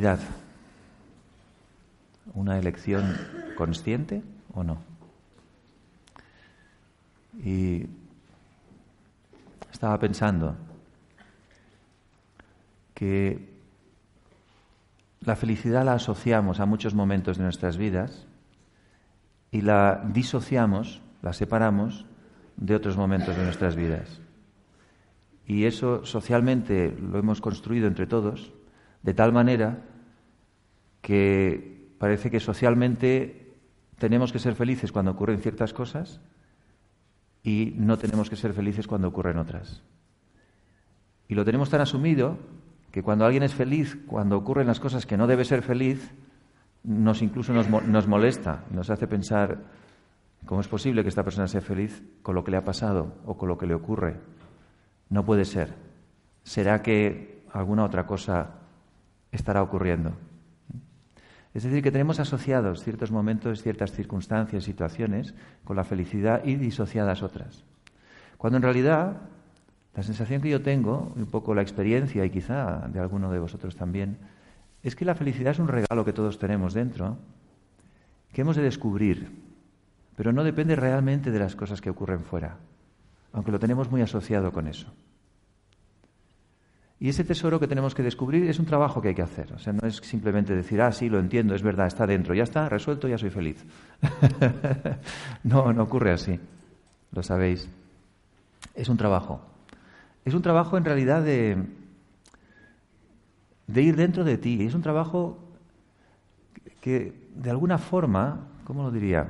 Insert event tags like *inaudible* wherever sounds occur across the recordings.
felicidad, ¿una elección consciente o no? Y estaba pensando que la felicidad la asociamos a muchos momentos de nuestras vidas y la disociamos, la separamos de otros momentos de nuestras vidas. Y eso socialmente lo hemos construido entre todos de tal manera que parece que socialmente tenemos que ser felices cuando ocurren ciertas cosas y no tenemos que ser felices cuando ocurren otras. Y lo tenemos tan asumido que cuando alguien es feliz, cuando ocurren las cosas que no debe ser feliz, nos incluso nos, nos molesta, nos hace pensar cómo es posible que esta persona sea feliz con lo que le ha pasado o con lo que le ocurre. No puede ser. ¿Será que alguna otra cosa estará ocurriendo. Es decir, que tenemos asociados ciertos momentos, ciertas circunstancias, situaciones con la felicidad y disociadas otras. Cuando en realidad la sensación que yo tengo, un poco la experiencia y quizá de alguno de vosotros también, es que la felicidad es un regalo que todos tenemos dentro, que hemos de descubrir, pero no depende realmente de las cosas que ocurren fuera, aunque lo tenemos muy asociado con eso. Y ese tesoro que tenemos que descubrir es un trabajo que hay que hacer. O sea, no es simplemente decir, ah, sí, lo entiendo, es verdad, está dentro, ya está, resuelto, ya soy feliz. *laughs* no, no ocurre así. Lo sabéis. Es un trabajo. Es un trabajo en realidad de, ir dentro de ti. Es un trabajo que, de alguna forma, ¿cómo lo diría?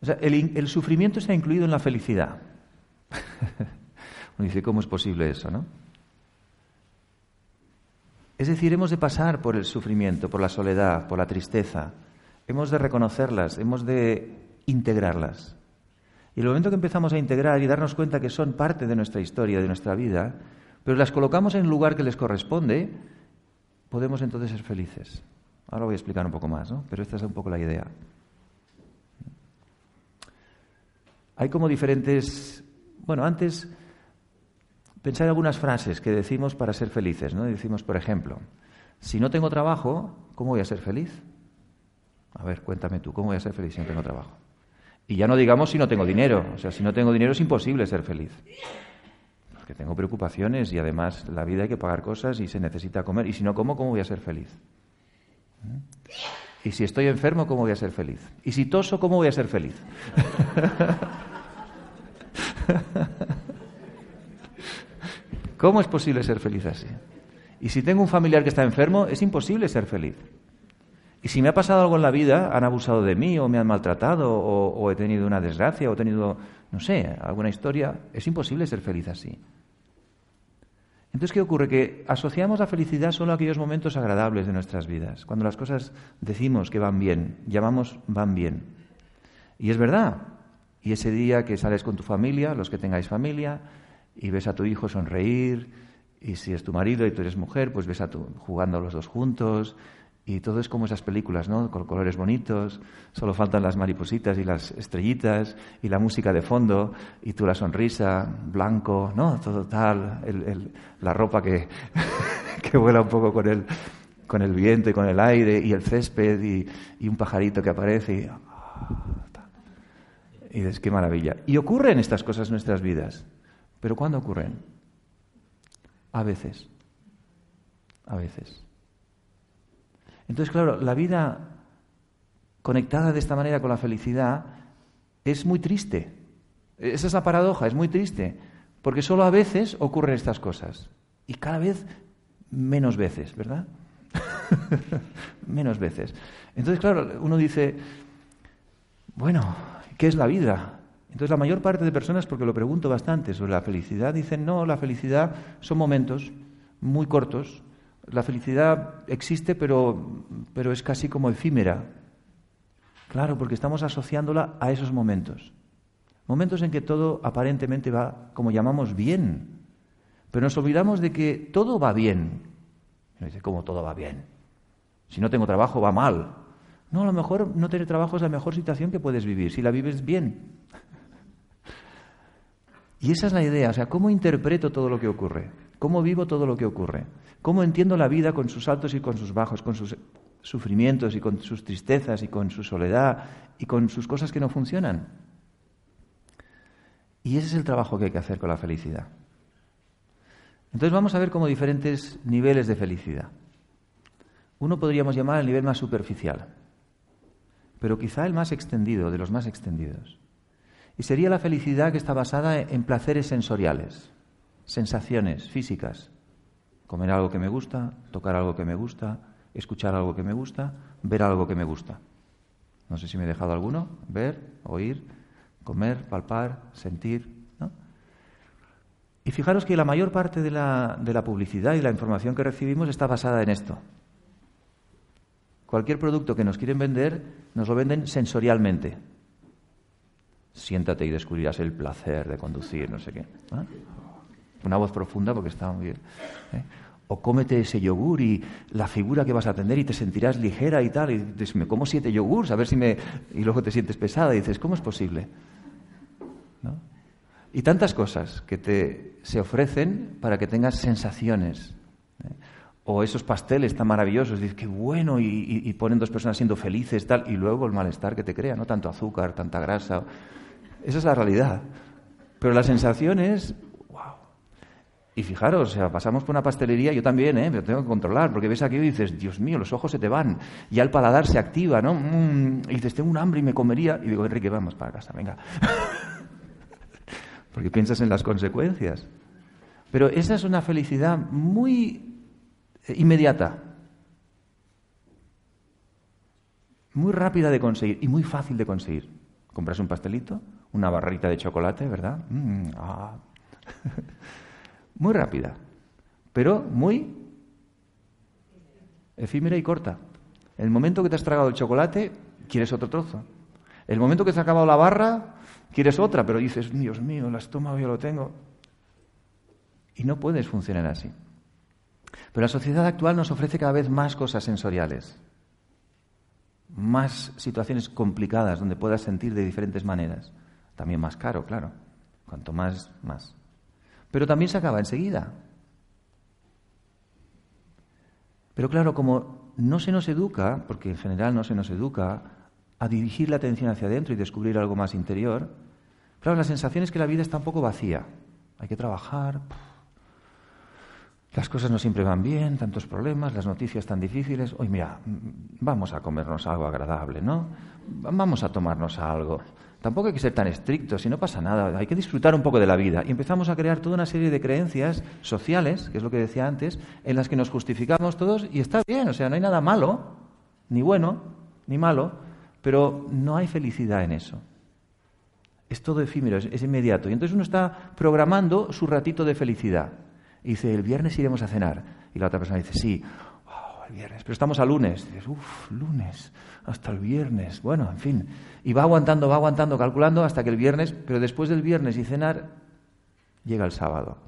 O sea, el, el sufrimiento está incluido en la felicidad. *laughs* Uno dice, ¿cómo es posible eso, no? Es decir, hemos de pasar por el sufrimiento, por la soledad, por la tristeza. Hemos de reconocerlas, hemos de integrarlas. Y el momento que empezamos a integrar y darnos cuenta que son parte de nuestra historia, de nuestra vida, pero las colocamos en el lugar que les corresponde, podemos entonces ser felices. Ahora voy a explicar un poco más, ¿no? Pero esta es un poco la idea. Hay como diferentes... Bueno, antes Pensad en algunas frases que decimos para ser felices. ¿no? Decimos, por ejemplo, si no tengo trabajo, ¿cómo voy a ser feliz? A ver, cuéntame tú, ¿cómo voy a ser feliz si no tengo trabajo? Y ya no digamos si no tengo dinero. O sea, si no tengo dinero es imposible ser feliz. Porque tengo preocupaciones y además la vida hay que pagar cosas y se necesita comer. Y si no como, ¿cómo voy a ser feliz? ¿Mm? Y si estoy enfermo, ¿cómo voy a ser feliz? Y si toso, ¿cómo voy a ser feliz? *laughs* ¿Cómo es posible ser feliz así? Y si tengo un familiar que está enfermo, es imposible ser feliz. Y si me ha pasado algo en la vida, han abusado de mí o me han maltratado o, he tenido una desgracia o he tenido, no sé, alguna historia, es imposible ser feliz así. Entonces, ¿qué ocurre? Que asociamos la felicidad solo a aquellos momentos agradables de nuestras vidas, cuando las cosas decimos que van bien, llamamos van bien. Y es verdad. Y ese día que sales con tu familia, los que tengáis familia, y ves a tu hijo sonreír, y si es tu marido y tú eres mujer, pues ves a tu jugando los dos juntos, y todo es como esas películas, ¿no? Con colores bonitos, solo faltan las maripositas y las estrellitas y la música de fondo y tú la sonrisa, blanco, ¿no? Todo tal, el, la ropa que, *laughs* que vuela un poco con el, con el viento y con el aire y el césped y, un pajarito que aparece y, y dices, qué maravilla. Y ocurren estas cosas en nuestras vidas. Pero ¿cuándo ocurren? A veces. A veces. Entonces, claro, la vida conectada de esta manera con la felicidad es muy triste. Esa es la paradoja, es muy triste. Porque solo a veces ocurren estas cosas. Y cada vez menos veces, ¿verdad? *laughs* menos veces. Entonces, claro, uno dice, bueno, ¿qué es la vida? Entonces, la mayor parte de personas, porque lo pregunto bastante sobre la felicidad, dicen, no, la felicidad son momentos muy cortos. La felicidad existe, pero, pero es casi como efímera. Claro, porque estamos asociándola a esos momentos. Momentos en que todo aparentemente va, como llamamos, bien. Pero nos olvidamos de que todo va bien. dice, ¿cómo todo va bien? Si no tengo trabajo, va mal. No, a lo mejor no tener trabajo es la mejor situación que puedes vivir, si la vives bien. Y esa es la idea, o sea, ¿cómo interpreto todo lo que ocurre? ¿Cómo vivo todo lo que ocurre? ¿Cómo entiendo la vida con sus altos y con sus bajos, con sus sufrimientos y con sus tristezas y con su soledad y con sus cosas que no funcionan? Y ese es el trabajo que hay que hacer con la felicidad. Entonces vamos a ver como diferentes niveles de felicidad. Uno podríamos llamar el nivel más superficial, pero quizá el más extendido, de los más extendidos. Y sería la felicidad que está basada en placeres sensoriales, sensaciones físicas. Comer algo que me gusta, tocar algo que me gusta, escuchar algo que me gusta, ver algo que me gusta. No sé si me he dejado alguno. Ver, oír, comer, palpar, sentir. Y fijaros que la mayor parte de la, de la publicidad y la información que recibimos está basada en esto. Cualquier producto que nos quieren vender, nos lo venden sensorialmente. Siéntate y descubrirás el placer de conducir, no sé qué. Una voz profunda porque está muy bien. ¿eh? O cómete ese yogur y la figura que vas a tener y te sentirás ligera y tal. Y dices, me como siete yogures, a ver si me... Y luego te sientes pesada y dices, ¿cómo es posible? Y tantas cosas que te, se ofrecen para que tengas sensaciones. ¿eh? O esos pasteles tan maravillosos, dices, qué bueno, y, y, ponen dos personas siendo felices, tal, y luego el malestar que te crea, ¿no? Tanto azúcar, tanta grasa. Esa es la realidad. Pero la sensación es, wow. Y fijaros, o sea, pasamos por una pastelería, yo también, ¿eh? Me tengo que controlar, porque ves aquí y dices, Dios mío, los ojos se te van, y el paladar se activa, ¿no? Mm, y dices, tengo un hambre y me comería, y digo, Enrique, vamos para casa, venga. *laughs* porque piensas en las consecuencias. Pero esa es una felicidad muy eh, inmediata, muy rápida de conseguir y muy fácil de conseguir. Compras un pastelito, una barrita de chocolate, ¿verdad? Mm, ah. *laughs* muy rápida, pero muy efímera y corta. El momento que te has tragado el chocolate, quieres otro trozo. El momento que te has acabado la barra, quieres otra, pero dices, Dios mío, el estómago yo lo tengo. Y no puedes funcionar así. Pero la sociedad actual nos ofrece cada vez más cosas sensoriales, más situaciones complicadas donde puedas sentir de diferentes maneras. También más caro, claro. Cuanto más, más. Pero también se acaba enseguida. Pero claro, como no se nos educa, porque en general no se nos educa, a dirigir la atención hacia adentro y descubrir algo más interior, claro, la sensación es que la vida está un poco vacía. Hay que trabajar, las cosas no siempre van bien, tantos problemas, las noticias tan difíciles. Hoy mira, vamos a comernos algo agradable, ¿no? Vamos a tomarnos algo. Tampoco hay que ser tan estrictos, si no pasa nada, hay que disfrutar un poco de la vida. Y empezamos a crear toda una serie de creencias sociales, que es lo que decía antes, en las que nos justificamos todos y está bien, o sea, no hay nada malo, ni bueno, ni malo, pero no hay felicidad en eso. Es todo efímero, es, inmediato. Y entonces uno está programando su ratito de felicidad. Y dice, el viernes iremos a cenar. Y la otra persona dice, sí, viernes. Pero estamos a lunes. Dices, uff, lunes, hasta el viernes. Bueno, en fin. Y va aguantando, va aguantando, calculando hasta que el viernes, pero después del viernes y cenar, llega el sábado.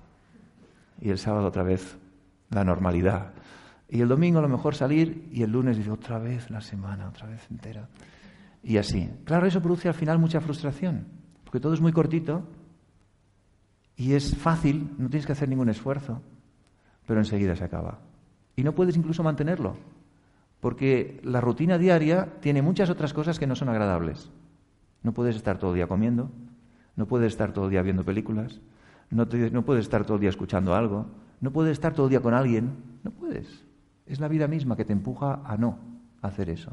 Y el sábado otra vez la normalidad. Y el domingo a lo mejor salir y el lunes dice otra vez la semana, otra vez entera. Y así. Claro, eso produce al final mucha frustración, porque todo es muy cortito y es fácil, no tienes que hacer ningún esfuerzo, pero enseguida se acaba. Y no puedes incluso mantenerlo. porque la rutina diaria tiene muchas otras cosas que no son agradables. No puedes estar todo el día comiendo, no puedes estar todo el día viendo películas, no, puedes estar todo el día escuchando algo, no puedes estar todo el día con alguien, no puedes. Es la vida misma que te empuja a no hacer eso.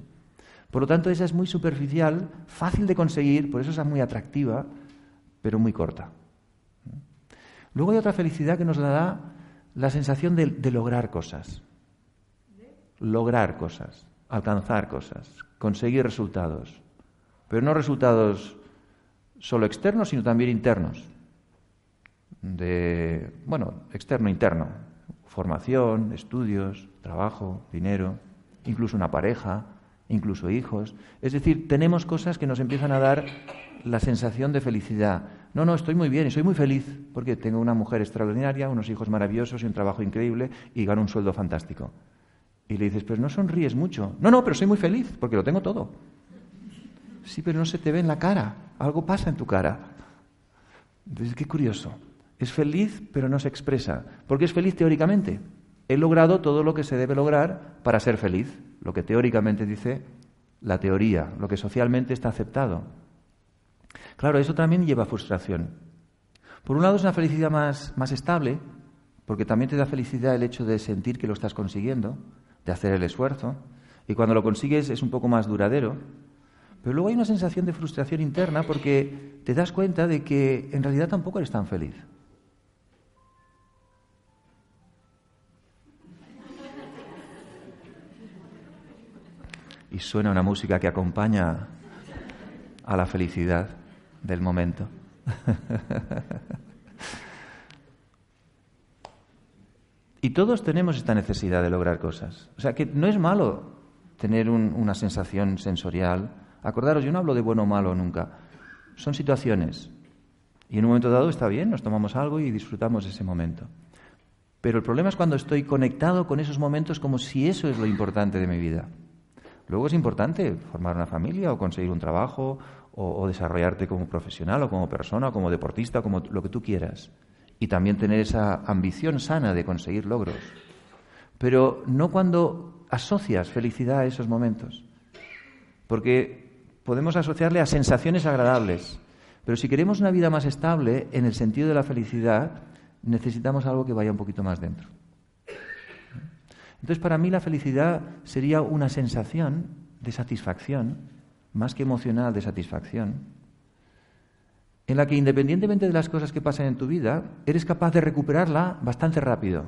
Por lo tanto, esa es muy superficial, fácil de conseguir, por eso es muy atractiva, pero muy corta. Luego hay otra felicidad que nos da la sensación de lograr cosas. Lograr cosas, alcanzar cosas, conseguir resultados. Pero no resultados solo externos, sino también internos. De, bueno, externo-interno. Formación, estudios, trabajo, dinero, incluso una pareja, incluso hijos. Es decir, tenemos cosas que nos empiezan a dar la sensación de felicidad. No, no, estoy muy bien y soy muy feliz porque tengo una mujer extraordinaria, unos hijos maravillosos y un trabajo increíble y gano un sueldo fantástico. Y le dices, pues no sonríes mucho. No, no, pero soy muy feliz porque lo tengo todo. Sí, pero no se te ve en la cara. Algo pasa en tu cara. Entonces, qué curioso. Es feliz, pero no se expresa. ¿Por qué es feliz teóricamente? He logrado todo lo que se debe lograr para ser feliz. Lo que teóricamente dice la teoría, lo que socialmente está aceptado. Claro, eso también lleva a frustración. Por un lado es una felicidad más, más estable, porque también te da felicidad el hecho de sentir que lo estás consiguiendo, de hacer el esfuerzo, y cuando lo consigues es un poco más duradero. Pero luego hay una sensación de frustración interna porque te das cuenta de que en realidad tampoco eres tan feliz. Y suena una música que acompaña a la felicidad del momento. *laughs* y todos tenemos esta necesidad de lograr cosas. O sea que no es malo tener una sensación sensorial. Acordaros, yo no hablo de bueno o malo nunca. Son situaciones. Y en un momento dado está bien, nos tomamos algo y disfrutamos ese momento. Pero el problema es cuando estoy conectado con esos momentos como si eso es lo importante de mi vida. Luego es importante formar una familia o conseguir un trabajo o, desarrollarte como profesional o como persona o como deportista, como lo que tú quieras. Y también tener esa ambición sana de conseguir logros. Pero no cuando asocias felicidad a esos momentos. Porque podemos asociarle a sensaciones agradables. Pero si queremos una vida más estable, en el sentido de la felicidad, necesitamos algo que vaya un poquito más dentro. Entonces, para mí la felicidad sería una sensación de satisfacción más que emocional de satisfacción, en la que independientemente de las cosas que pasen en tu vida, eres capaz de recuperarla bastante rápido.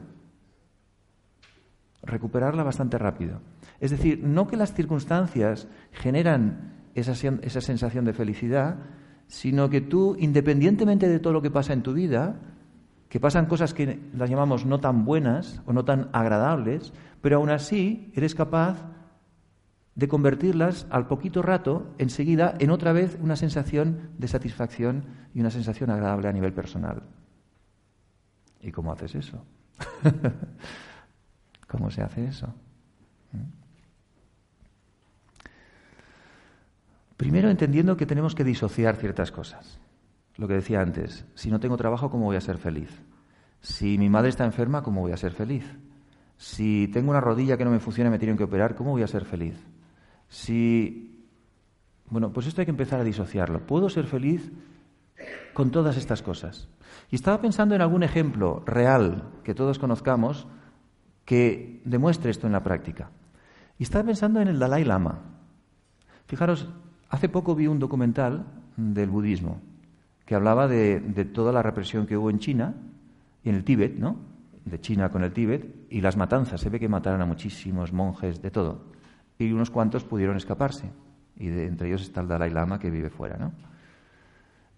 Recuperarla bastante rápido. Es decir, no que las circunstancias generan esa, esa sensación de felicidad, sino que tú, independientemente de todo lo que pasa en tu vida, que pasan cosas que las llamamos no tan buenas o no tan agradables, pero aún así eres capaz de convertirlas al poquito rato, enseguida, en otra vez una sensación de satisfacción y una sensación agradable a nivel personal. ¿Y cómo haces eso? *laughs* ¿Cómo se hace eso? ¿Mm? Primero entendiendo que tenemos que disociar ciertas cosas. Lo que decía antes, si no tengo trabajo, ¿cómo voy a ser feliz? Si mi madre está enferma, ¿cómo voy a ser feliz? Si tengo una rodilla que no me funciona y me tienen que operar, ¿cómo voy a ser feliz? Si, bueno, pues esto hay que empezar a disociarlo. ¿Puedo ser feliz con todas estas cosas? Y estaba pensando en algún ejemplo real que todos conozcamos que demuestre esto en la práctica. Y estaba pensando en el Dalai Lama. Fijaros, hace poco vi un documental del budismo que hablaba de, toda la represión que hubo en China y en el Tíbet, ¿no? De China con el Tíbet y las matanzas. Se ve que mataron a muchísimos monjes, de todo y unos cuantos pudieron escaparse. Y de, entre ellos está el Dalai Lama que vive fuera. ¿no?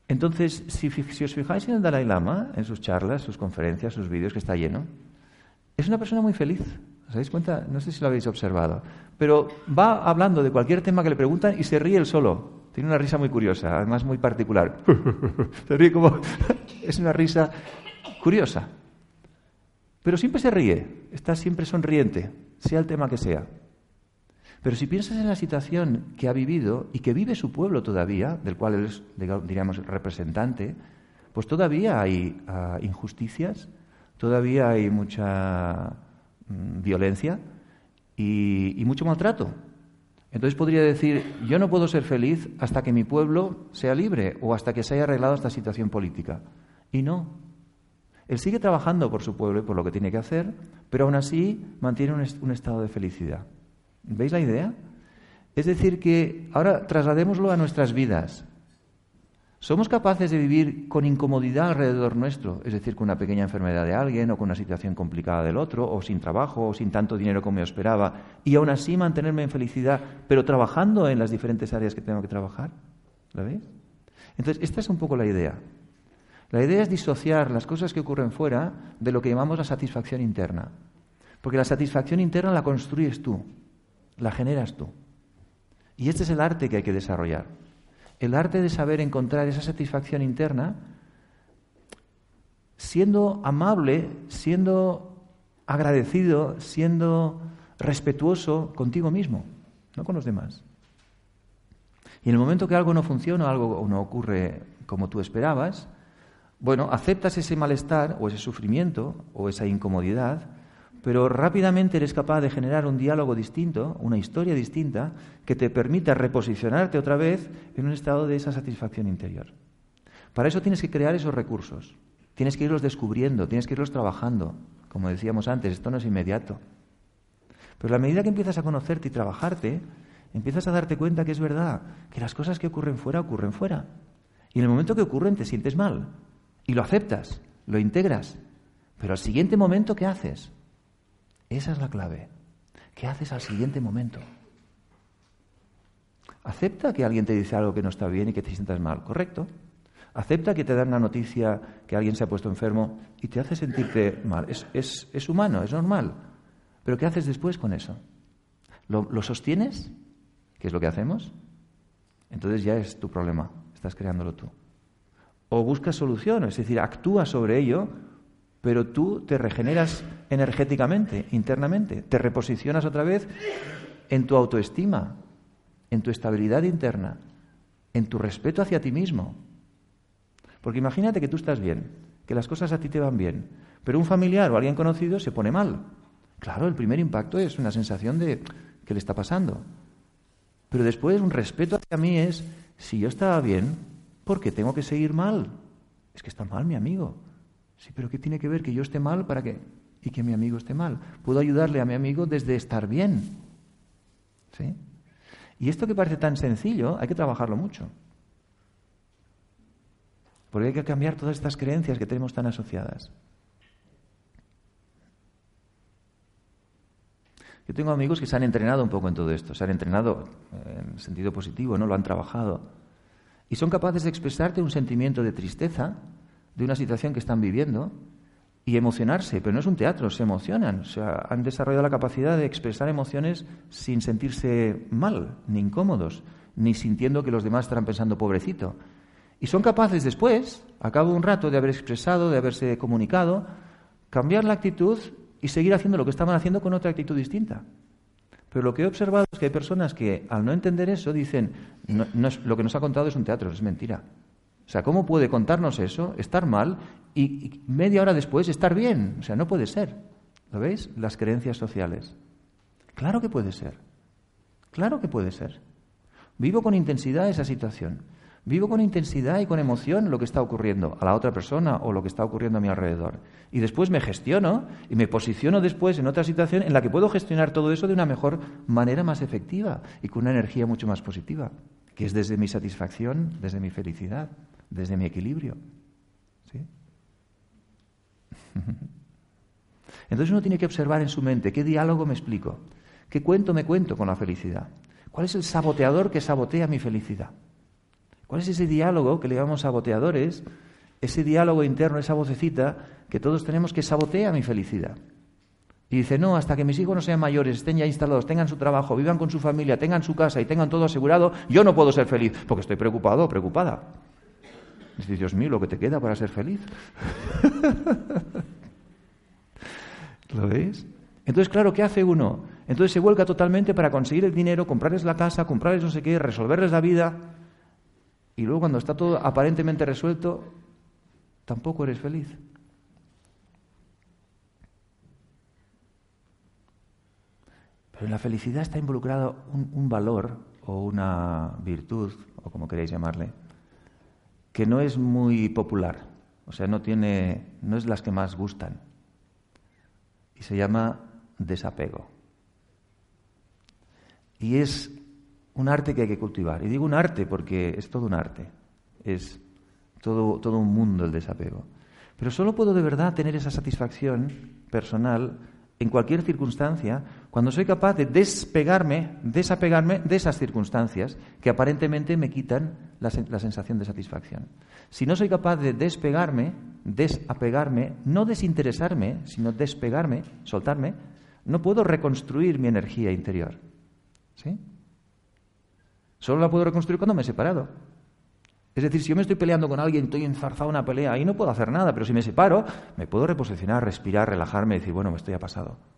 Entonces, si, si, os fijáis en el Dalai Lama, en sus charlas, sus conferencias, sus vídeos, que está lleno, es una persona muy feliz. ¿Os dais cuenta? No sé si lo habéis observado. Pero va hablando de cualquier tema que le preguntan y se ríe él solo. Tiene una risa muy curiosa, además muy particular. *laughs* se ríe como... *laughs* es una risa curiosa. Pero siempre se ríe, está siempre sonriente, sea el tema que sea. Pero si piensas en la situación que ha vivido y que vive su pueblo todavía, del cual él es, diríamos, representante, pues todavía hay ah, injusticias, todavía hay mucha mm, violencia y, y mucho maltrato. Entonces podría decir, yo no puedo ser feliz hasta que mi pueblo sea libre o hasta que se haya arreglado esta situación política. Y no. Él sigue trabajando por su pueblo y por lo que tiene que hacer, pero aún así mantiene un, estado de felicidad. ¿Veis la idea? Es decir, que ahora trasladémoslo a nuestras vidas. ¿Somos capaces de vivir con incomodidad alrededor nuestro? Es decir, con una pequeña enfermedad de alguien o con una situación complicada del otro, o sin trabajo, o sin tanto dinero como yo esperaba, y aún así mantenerme en felicidad, pero trabajando en las diferentes áreas que tengo que trabajar. ¿La veis? Entonces, esta es un poco la idea. La idea es disociar las cosas que ocurren fuera de lo que llamamos la satisfacción interna. Porque la satisfacción interna la construyes tú, la generas tú. Y este es el arte que hay que desarrollar. El arte de saber encontrar esa satisfacción interna siendo amable, siendo agradecido, siendo respetuoso contigo mismo, no con los demás. Y en el momento que algo no funciona, algo no ocurre como tú esperabas, bueno, aceptas ese malestar o ese sufrimiento o esa incomodidad, pero rápidamente eres capaz de generar un diálogo distinto, una historia distinta, que te permita reposicionarte otra vez en un estado de esa satisfacción interior. Para eso tienes que crear esos recursos, tienes que irlos descubriendo, tienes que irlos trabajando. Como decíamos antes, esto no es inmediato. Pero a medida que empiezas a conocerte y trabajarte, empiezas a darte cuenta que es verdad, que las cosas que ocurren fuera ocurren fuera. Y en el momento que ocurren te sientes mal, y lo aceptas, lo integras. Pero al siguiente momento, ¿qué haces? Esa es la clave. ¿Qué haces al siguiente momento? Acepta que alguien te dice algo que no está bien y que te sientas mal, ¿correcto? Acepta que te dan la noticia que alguien se ha puesto enfermo y te hace sentirte mal. Es, es, humano, es normal. Pero ¿qué haces después con eso? ¿Lo, ¿Lo sostienes? ¿Qué es lo que hacemos? Entonces ya es tu problema, estás creándolo tú o buscas soluciones, es decir, actúas sobre ello, pero tú te regeneras energéticamente, internamente, te reposicionas otra vez en tu autoestima, en tu estabilidad interna, en tu respeto hacia ti mismo. Porque imagínate que tú estás bien, que las cosas a ti te van bien, pero un familiar o alguien conocido se pone mal. Claro, el primer impacto es una sensación de que le está pasando. Pero después un respeto hacia mí es, si yo estaba bien, porque tengo que seguir mal. Es que está mal mi amigo. Sí, pero ¿qué tiene que ver que yo esté mal para que y que mi amigo esté mal? Puedo ayudarle a mi amigo desde estar bien. ¿Sí? Y esto que parece tan sencillo, hay que trabajarlo mucho. Porque hay que cambiar todas estas creencias que tenemos tan asociadas. Yo tengo amigos que se han entrenado un poco en todo esto, se han entrenado en sentido positivo, ¿no? Lo han trabajado y son capaces de expresarte un sentimiento de tristeza de una situación que están viviendo y emocionarse, pero no es un teatro, se emocionan, o sea, han desarrollado la capacidad de expresar emociones sin sentirse mal, ni incómodos, ni sintiendo que los demás están pensando pobrecito. Y son capaces después, a cabo de un rato de haber expresado, de haberse comunicado, cambiar la actitud y seguir haciendo lo que estaban haciendo con otra actitud distinta. Pero lo que he observado es que hay personas que, al no entender eso, dicen, no, lo que nos ha contado es un teatro, es mentira. O sea, ¿cómo puede contarnos eso, estar mal, y, media hora después estar bien? O sea, no puede ser. ¿Lo veis? Las creencias sociales. Claro que puede ser. Claro que puede ser. Vivo con intensidad esa situación. Vivo con intensidad y con emoción lo que está ocurriendo a la otra persona o lo que está ocurriendo a mi alrededor. Y después me gestiono y me posiciono después en otra situación en la que puedo gestionar todo eso de una mejor manera más efectiva y con una energía mucho más positiva, que es desde mi satisfacción, desde mi felicidad, desde mi equilibrio. ¿Sí? *laughs* Entonces uno tiene que observar en su mente qué diálogo me explico, qué cuento me cuento con la felicidad, cuál es el saboteador que sabotea mi felicidad. ¿Cuál es ese diálogo que le llamamos saboteadores? Ese diálogo interno, esa vocecita que todos tenemos que sabotea mi felicidad. Y dice, no, hasta que mis hijos no sean mayores, estén ya instalados, tengan su trabajo, vivan con su familia, tengan su casa y tengan todo asegurado, yo no puedo ser feliz, porque estoy preocupado o preocupada. Dice, Dios mío, lo que te queda para ser feliz. *laughs* ¿Lo veis? Entonces, claro, ¿qué hace uno? Entonces se vuelca totalmente para conseguir el dinero, comprarles la casa, comprarles no sé qué, resolverles la vida. Y luego cuando está todo aparentemente resuelto, tampoco eres feliz. Pero en la felicidad está involucrado un, valor o una virtud, o como queréis llamarle, que no es muy popular, o sea, no tiene, no es las que más gustan. Y se llama desapego. Y es un arte que hay que cultivar. Y digo un arte porque es todo un arte. Es todo, todo un mundo el desapego. Pero solo puedo de verdad tener esa satisfacción personal en cualquier circunstancia cuando soy capaz de despegarme, desapegarme de esas circunstancias que aparentemente me quitan la, sensación de satisfacción. Si no soy capaz de despegarme, desapegarme, no desinteresarme, sino despegarme, soltarme, no puedo reconstruir mi energía interior. ¿Sí? Solo la puedo reconstruir cuando me he separado. Es decir, si yo me estoy peleando con alguien, estoy enzarzado en una pelea, ahí no puedo hacer nada, pero si me separo, me puedo reposicionar, respirar, relajarme y decir, bueno, esto ya ha pasado.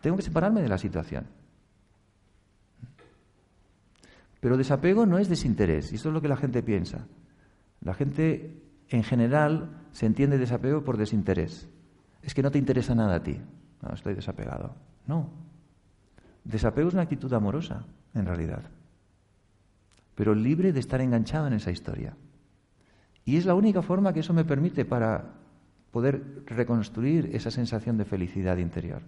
Tengo que separarme de la situación. Pero desapego no es desinterés, y eso es lo que la gente piensa. La gente en general se entiende desapego por desinterés. Es que no te interesa nada a ti. No, estoy desapegado. No. Desapego es una actitud amorosa, en realidad pero libre de estar enganchado en esa historia. Y es la única forma que eso me permite para poder reconstruir esa sensación de felicidad interior.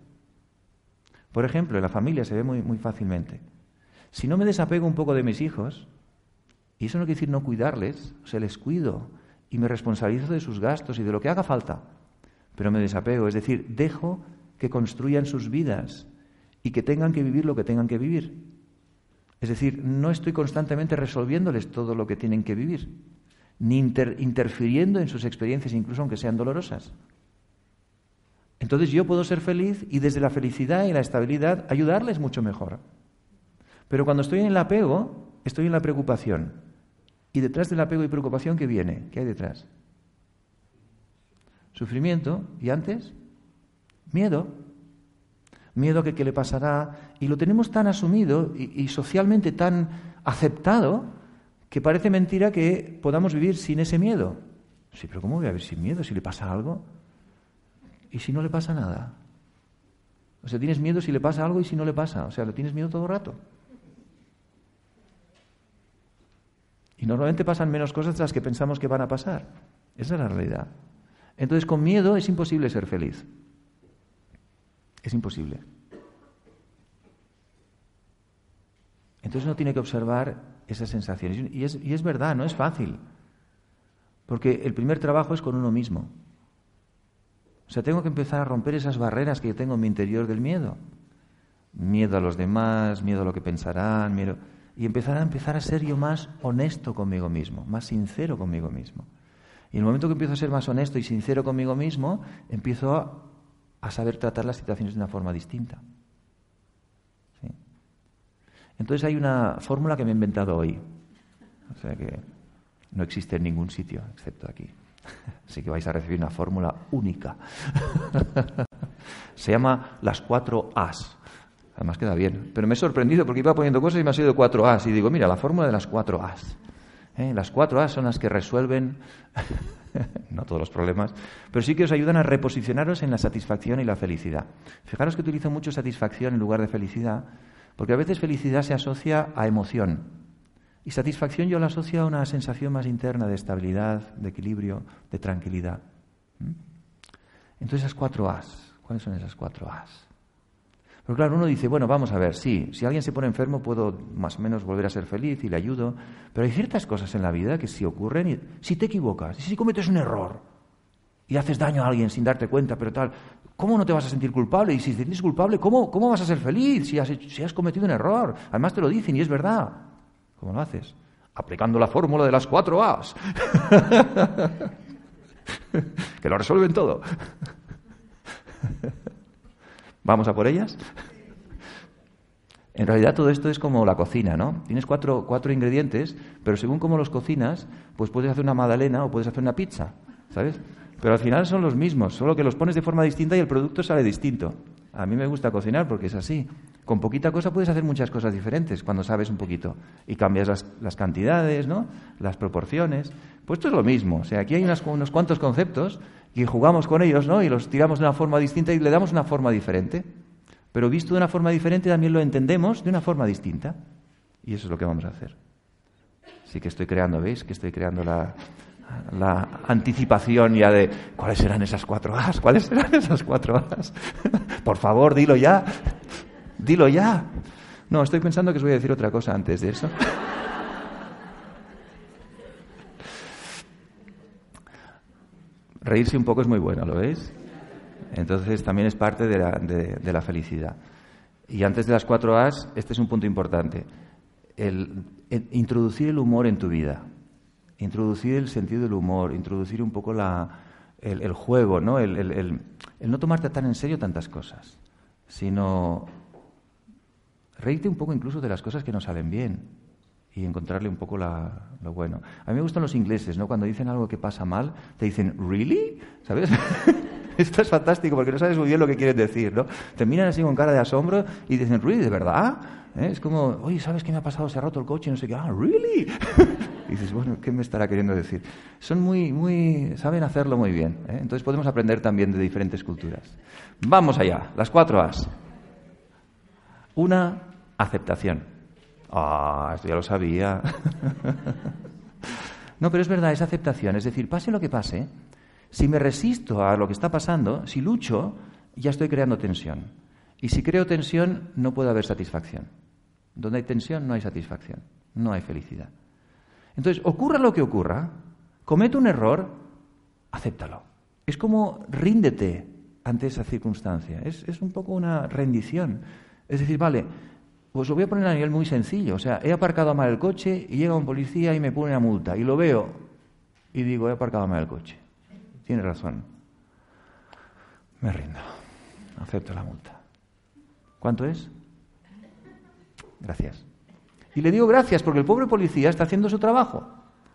Por ejemplo, en la familia se ve muy, muy fácilmente. Si no me desapego un poco de mis hijos, y eso no quiere decir no cuidarles, o sea, les cuido y me responsabilizo de sus gastos y de lo que haga falta, pero me desapego, es decir, dejo que construyan sus vidas y que tengan que vivir lo que tengan que vivir. Es decir, no estoy constantemente resolviéndoles todo lo que tienen que vivir, ni interfiriendo en sus experiencias, incluso aunque sean dolorosas. Entonces yo puedo ser feliz y desde la felicidad y la estabilidad ayudarles mucho mejor. Pero cuando estoy en el apego, estoy en la preocupación. Y detrás del apego y preocupación, ¿qué viene? ¿Qué hay detrás? Sufrimiento. ¿Y antes? Miedo miedo a que le pasará, y lo tenemos tan asumido y, socialmente tan aceptado que parece mentira que podamos vivir sin ese miedo. Sí, pero ¿cómo voy a vivir sin miedo si le pasa algo? ¿Y si no le pasa nada? O sea, tienes miedo si le pasa algo y si no le pasa. O sea, lo tienes miedo todo el rato. Y normalmente pasan menos cosas de las que pensamos que van a pasar. Esa es la realidad. Entonces, con miedo es imposible ser feliz. Es imposible. Entonces uno tiene que observar esas sensaciones. Y es, y es verdad, no es fácil. Porque el primer trabajo es con uno mismo. O sea, tengo que empezar a romper esas barreras que yo tengo en mi interior del miedo. Miedo a los demás, miedo a lo que pensarán, miedo... Y empezar a empezar a ser yo más honesto conmigo mismo, más sincero conmigo mismo. Y en el momento que empiezo a ser más honesto y sincero conmigo mismo, empiezo a a saber tratar las situaciones de una forma distinta. Entonces hay una fórmula que me he inventado hoy. O sea que no existe en ningún sitio excepto aquí. Así que vais a recibir una fórmula única. Se llama las cuatro As. Además queda bien. Pero me he sorprendido porque iba poniendo cosas y me ha sido cuatro As. Y digo, mira, la fórmula de las cuatro As. ¿Eh? Las cuatro As son las que resuelven *laughs* no todos los problemas, pero sí que os ayudan a reposicionaros en la satisfacción y la felicidad. Fijaros que utilizo mucho satisfacción en lugar de felicidad, porque a veces felicidad se asocia a emoción. Y satisfacción yo la asocio a una sensación más interna de estabilidad, de equilibrio, de tranquilidad. ¿Mm? Entonces esas cuatro As, ¿cuáles son esas cuatro As? Pero claro, uno dice, bueno, vamos a ver, sí, si alguien se pone enfermo puedo más o menos volver a ser feliz y le ayudo, pero hay ciertas cosas en la vida que si ocurren, y, si te equivocas, si cometes un error y haces daño a alguien sin darte cuenta, pero tal, ¿cómo no te vas a sentir culpable? Y si te sientes culpable, ¿cómo, cómo vas a ser feliz si has, si has cometido un error? Además te lo dicen y es verdad. ¿Cómo lo haces? Aplicando la fórmula de las cuatro A's. *laughs* que lo resuelven todo. *laughs* ¿Vamos a por ellas? En realidad todo esto es como la cocina, ¿no? Tienes cuatro, cuatro ingredientes, pero según cómo los cocinas, pues puedes hacer una magdalena o puedes hacer una pizza, ¿sabes? Pero al final son los mismos, solo que los pones de forma distinta y el producto sale distinto. A mí me gusta cocinar porque es así. Con poquita cosa puedes hacer muchas cosas diferentes cuando sabes un poquito y cambias las, las cantidades, ¿no? Las proporciones. Pues esto es lo mismo. O sea, aquí hay unos cuantos conceptos y jugamos con ellos, ¿no? Y los tiramos de una forma distinta y le damos una forma diferente. Pero visto de una forma diferente también lo entendemos de una forma distinta. Y eso es lo que vamos a hacer. Sí que estoy creando, ¿veis? Que estoy creando la, la anticipación ya de cuáles serán esas cuatro A's, cuáles serán esas cuatro A's. *laughs* Por favor, dilo ya, dilo ya. No, estoy pensando que os voy a decir otra cosa antes de eso. Reírse un poco es muy bueno, ¿lo veis? Entonces también es parte de la, de, la felicidad. Y antes de las cuatro A's, este es un punto importante. el, introducir el humor en tu vida introducir el sentido del humor, introducir un poco el, juego, ¿no? El, no tomarte tan en serio tantas cosas, sino reírte un poco incluso de las cosas que no salen bien y encontrarle un poco lo bueno. A mí me gustan los ingleses, ¿no? Cuando dicen algo que pasa mal, te dicen, ¿really? ¿Sabes? *laughs* Esto es fantástico porque no sabes muy bien lo que quieren decir, ¿no? Te miran así con cara de asombro y dicen, ¿really? ¿De verdad? ¿Eh? Es como, oye, ¿sabes qué me ha pasado? Se ha roto el coche no sé qué. Ah, ¿really? *laughs* y dices, bueno, ¿qué me estará queriendo decir? Son muy, muy, saben hacerlo muy bien. ¿eh? Entonces podemos aprender también de diferentes culturas. Vamos allá, las cuatro A's. Una, aceptación. Ah, esto ya lo sabía. *laughs* no, pero es verdad, es aceptación. Es decir, pase lo que pase, si me resisto a lo que está pasando, si lucho, ya estoy creando tensión. Y si creo tensión, no puede haber satisfacción. Donde hay tensión, no hay satisfacción, no hay felicidad. Entonces, ocurra lo que ocurra, comete un error, acéptalo. Es como ríndete ante esa circunstancia. Es, es, un poco una rendición. Es decir, vale, pues lo voy a poner a nivel muy sencillo. O sea, he aparcado mal el coche y llega un policía y me pone una multa. Y lo veo y digo, he aparcado mal el coche. Tiene razón. Me rindo. Acepto la multa. ¿Cuánto es? Gracias. Y le digo gracias porque el pobre policía está haciendo su trabajo.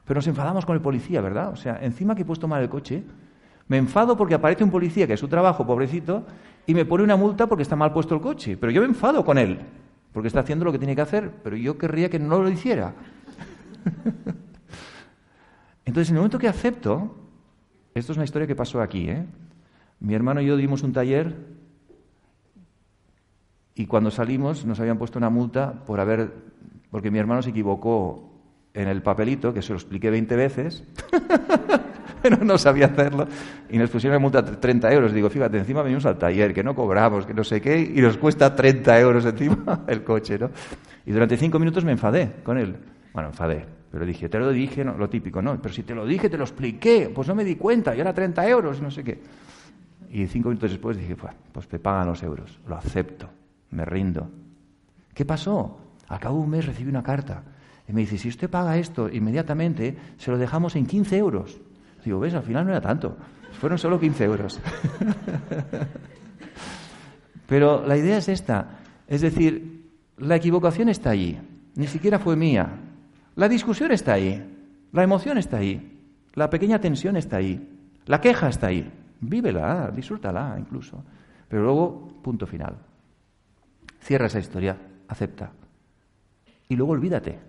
Pero nos enfadamos con el policía, ¿verdad? O sea, encima que he puesto mal el coche, me enfado porque aparece un policía que es su trabajo, pobrecito, y me pone una multa porque está mal puesto el coche. Pero yo me enfado con él, porque está haciendo lo que tiene que hacer, pero yo querría que no lo hiciera. Entonces, en el momento que acepto, esto es una historia que pasó aquí, ¿eh? Mi hermano y yo dimos un taller y cuando salimos nos habían puesto una multa por haber porque mi hermano se equivocó en el papelito, que se lo expliqué 20 veces, pero no sabía hacerlo, y nos pusieron una multa de 30 euros. Digo, fíjate, encima venimos al taller, que no cobramos, que no sé qué, y nos cuesta 30 euros encima *laughs* el coche, ¿no? Y durante cinco minutos me enfadé con él. Bueno, enfadé, pero dije, te lo dije, no, lo típico, ¿no? Pero si te lo dije, te lo expliqué, pues no me di cuenta, y ahora 30 euros, no sé qué. Y cinco minutos después dije, pues te pagan los euros, lo acepto, me rindo. ¿Qué pasó? Al cabo de un mes recibí una carta y me dice, si usted paga esto inmediatamente, se lo dejamos en 15 euros. Digo, ves, al final no era tanto, fueron solo 15 euros. *laughs* Pero la idea es esta, es decir, la equivocación está allí, ni siquiera fue mía. La discusión está ahí, la emoción está ahí, la pequeña tensión está ahí, la queja está ahí. Vívela, disfrútala incluso. Pero luego, punto final. Cierra esa historia, acepta y luego olvídate.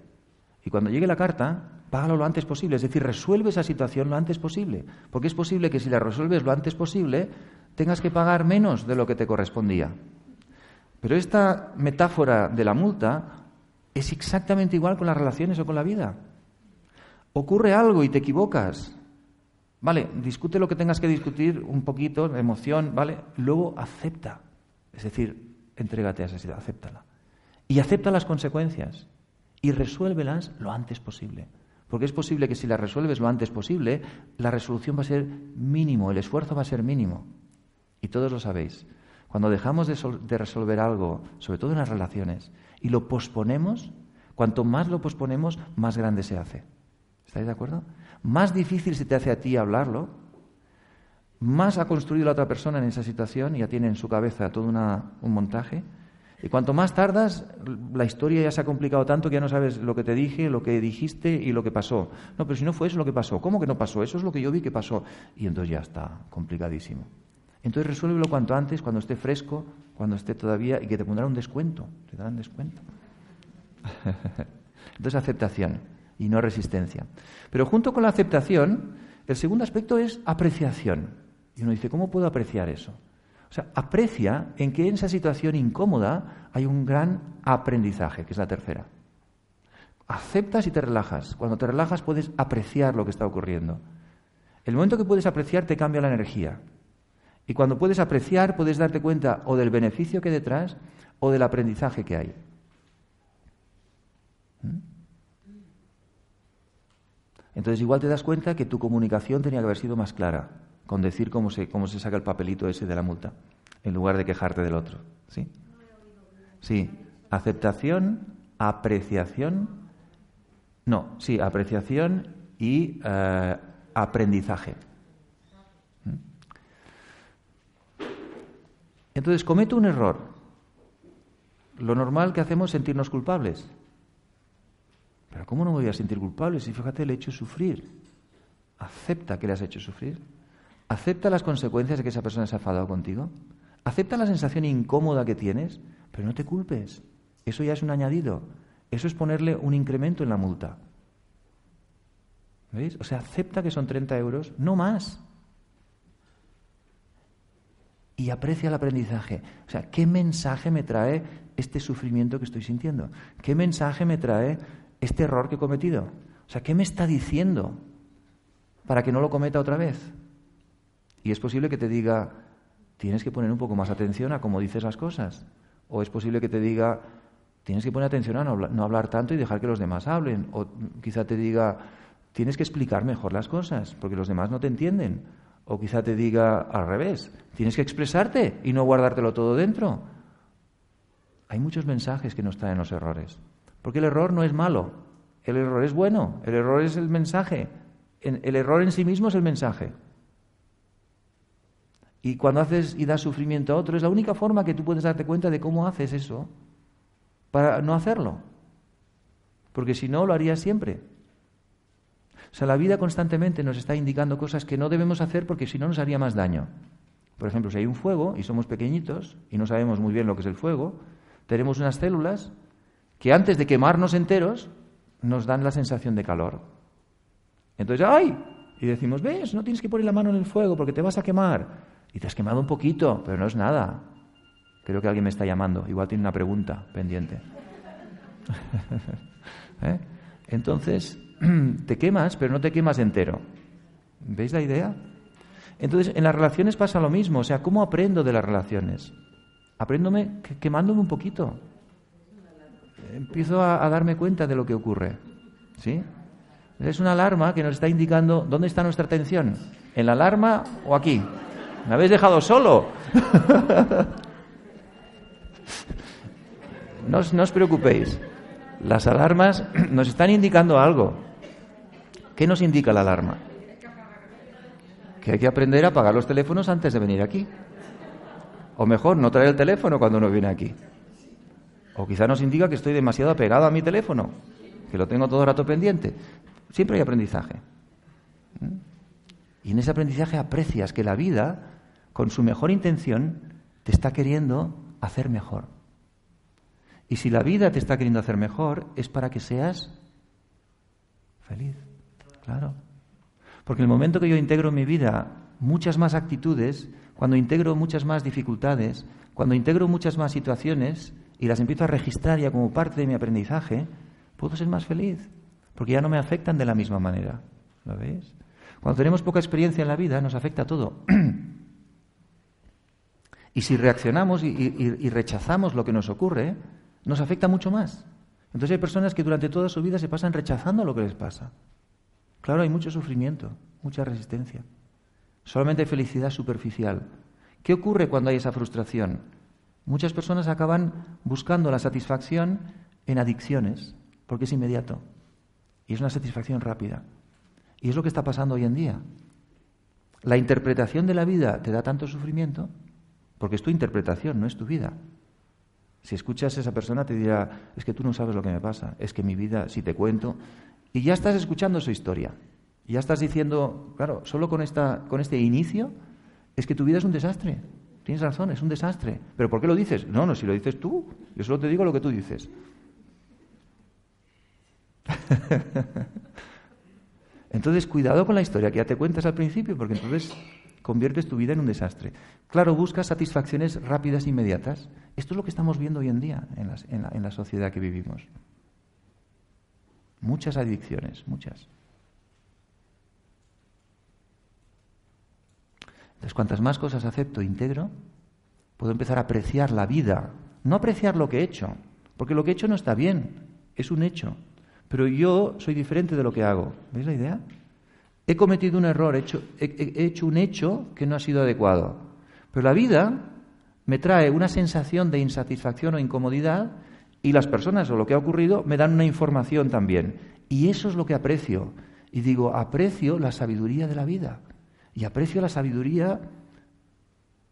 Y cuando llegue la carta, págalo lo antes posible, es decir, resuelve esa situación lo antes posible, porque es posible que si la resuelves lo antes posible, tengas que pagar menos de lo que te correspondía. Pero esta metáfora de la multa es exactamente igual con las relaciones o con la vida. Ocurre algo y te equivocas. Vale, discute lo que tengas que discutir un poquito, emoción, ¿vale? Luego acepta. Es decir, entrégate a esa situación, acéptala. Y acepta las consecuencias y resuélvelas lo antes posible. Porque es posible que si las resuelves lo antes posible, la resolución va a ser mínimo, el esfuerzo va a ser mínimo. Y todos lo sabéis. Cuando dejamos de, resolver algo, sobre todo en las relaciones, y lo posponemos, cuanto más lo posponemos, más grande se hace. ¿Estáis de acuerdo? Más difícil se te hace a ti hablarlo, más ha construido la otra persona en esa situación y ya tiene en su cabeza todo un montaje, y cuanto más tardas, la historia ya se ha complicado tanto que ya no sabes lo que te dije, lo que dijiste y lo que pasó. No, pero si no fue eso lo que pasó, ¿cómo que no pasó? Eso es lo que yo vi que pasó. Y entonces ya está complicadísimo. Entonces resuélvelo cuanto antes, cuando esté fresco, cuando esté todavía, y que te pondrán un descuento. Te darán descuento. *laughs* entonces aceptación y no resistencia. Pero junto con la aceptación, el segundo aspecto es apreciación. Y uno dice, ¿cómo puedo apreciar eso? O sea, aprecia en que en esa situación incómoda hay un gran aprendizaje, que es la tercera. Aceptas y te relajas. Cuando te relajas puedes apreciar lo que está ocurriendo. El momento que puedes apreciar te cambia la energía. Y cuando puedes apreciar puedes darte cuenta o del beneficio que hay detrás o del aprendizaje que hay. ¿Mm? Entonces igual te das cuenta que tu comunicación tenía que haber sido más clara, con decir cómo se, cómo se saca el papelito ese de la multa, en lugar de quejarte del otro. ¿Sí? Sí, aceptación, apreciación, no, sí, apreciación y eh, aprendizaje. ¿Mm? Entonces cometo un error. Lo normal que hacemos es sentirnos culpables. Pero ¿cómo no me voy a sentir culpable si fíjate le he hecho sufrir? Acepta que le has hecho sufrir. Acepta las consecuencias de que esa persona se ha enfadado contigo. Acepta la sensación incómoda que tienes, pero no te culpes. Eso ya es un añadido. Eso es ponerle un incremento en la multa. ¿Veis? O sea, acepta que son 30 euros, no más. Y aprecia el aprendizaje. O sea, ¿qué mensaje me trae este sufrimiento que estoy sintiendo? ¿Qué mensaje me trae este error que he cometido? O sea, ¿qué me está diciendo para que no lo cometa otra vez? Y es posible que te diga, tienes que poner un poco más atención a cómo dices las cosas. O es posible que te diga, tienes que poner atención a no hablar, tanto y dejar que los demás hablen. O quizá te diga, tienes que explicar mejor las cosas, porque los demás no te entienden. O quizá te diga al revés, tienes que expresarte y no guardártelo todo dentro. Hay muchos mensajes que nos traen los errores. Porque el error no es malo, el error es bueno, el error es el mensaje, el error en sí mismo es el mensaje. Y cuando haces y das sufrimiento a otro, es la única forma que tú puedes darte cuenta de cómo haces eso para no hacerlo. Porque si no, lo harías siempre. O sea, la vida constantemente nos está indicando cosas que no debemos hacer porque si no nos haría más daño. Por ejemplo, si hay un fuego y somos pequeñitos y no sabemos muy bien lo que es el fuego, tenemos unas células que antes de quemarnos enteros nos dan la sensación de calor. Entonces, ¡ay! Y decimos, ves, no tienes que poner la mano en el fuego porque te vas a quemar. Y te has quemado un poquito, pero no es nada. Creo que alguien me está llamando. Igual tiene una pregunta pendiente. *laughs* ¿Eh? Entonces, *clears throat* te quemas, pero no te quemas entero. ¿Veis la idea? Entonces, en las relaciones pasa lo mismo. O sea, ¿cómo aprendo de las relaciones? Apréndome quemándome un poquito empiezo a, darme cuenta de lo que ocurre. ¿Sí? Es una alarma que nos está indicando dónde está nuestra atención. ¿En la alarma o aquí? ¿Me habéis dejado solo? no, os preocupéis. Las alarmas nos están indicando algo. ¿Qué nos indica la alarma? Que hay que aprender a apagar los teléfonos antes de venir aquí. O mejor, no traer el teléfono cuando uno viene aquí. O quizá nos indica que estoy demasiado apegado a mi teléfono, que lo tengo todo el rato pendiente. Siempre hay aprendizaje. ¿Mm? Y en ese aprendizaje aprecias que la vida, con su mejor intención, te está queriendo hacer mejor. Y si la vida te está queriendo hacer mejor, es para que seas feliz. Claro. Porque el momento que yo integro en mi vida muchas más actitudes, cuando integro muchas más dificultades, cuando integro muchas más situaciones, y las empiezo a registrar ya como parte de mi aprendizaje, puedo ser más feliz, porque ya no me afectan de la misma manera. ¿Lo veis? Cuando tenemos poca experiencia en la vida, nos afecta todo. *clears throat* y si reaccionamos y, rechazamos lo que nos ocurre, nos afecta mucho más. Entonces hay personas que durante toda su vida se pasan rechazando lo que les pasa. Claro, hay mucho sufrimiento, mucha resistencia. Solamente hay felicidad superficial. ¿Qué ocurre cuando hay esa frustración? Muchas personas acaban buscando la satisfacción en adicciones, porque es inmediato. Y es una satisfacción rápida. Y es lo que está pasando hoy en día. La interpretación de la vida te da tanto sufrimiento, porque es tu interpretación, no es tu vida. Si escuchas a esa persona te dirá, es que tú no sabes lo que me pasa, es que mi vida, si te cuento, y ya estás escuchando su historia. ya estás diciendo, claro, solo con, esta, con este inicio, es que tu vida es un desastre. Tienes razón, es un desastre. ¿Pero por qué lo dices? No, no, si lo dices tú. Yo solo te digo lo que tú dices. *laughs* entonces, cuidado con la historia que ya te cuentas al principio, porque entonces conviertes tu vida en un desastre. Claro, buscas satisfacciones rápidas e inmediatas. Esto es lo que estamos viendo hoy en día en, en la sociedad que vivimos. Muchas adicciones, muchas. Entonces, cuantas más cosas acepto e integro, puedo empezar a apreciar la vida. No apreciar lo que he hecho, porque lo que he hecho no está bien, es un hecho. Pero yo soy diferente de lo que hago. ¿Veis la idea? He cometido un error, he hecho, he hecho un hecho que no ha sido adecuado. Pero la vida me trae una sensación de insatisfacción o incomodidad y las personas o lo que ha ocurrido me dan una información también. Y eso es lo que aprecio. Y digo, aprecio la sabiduría de la vida. Y aprecio la sabiduría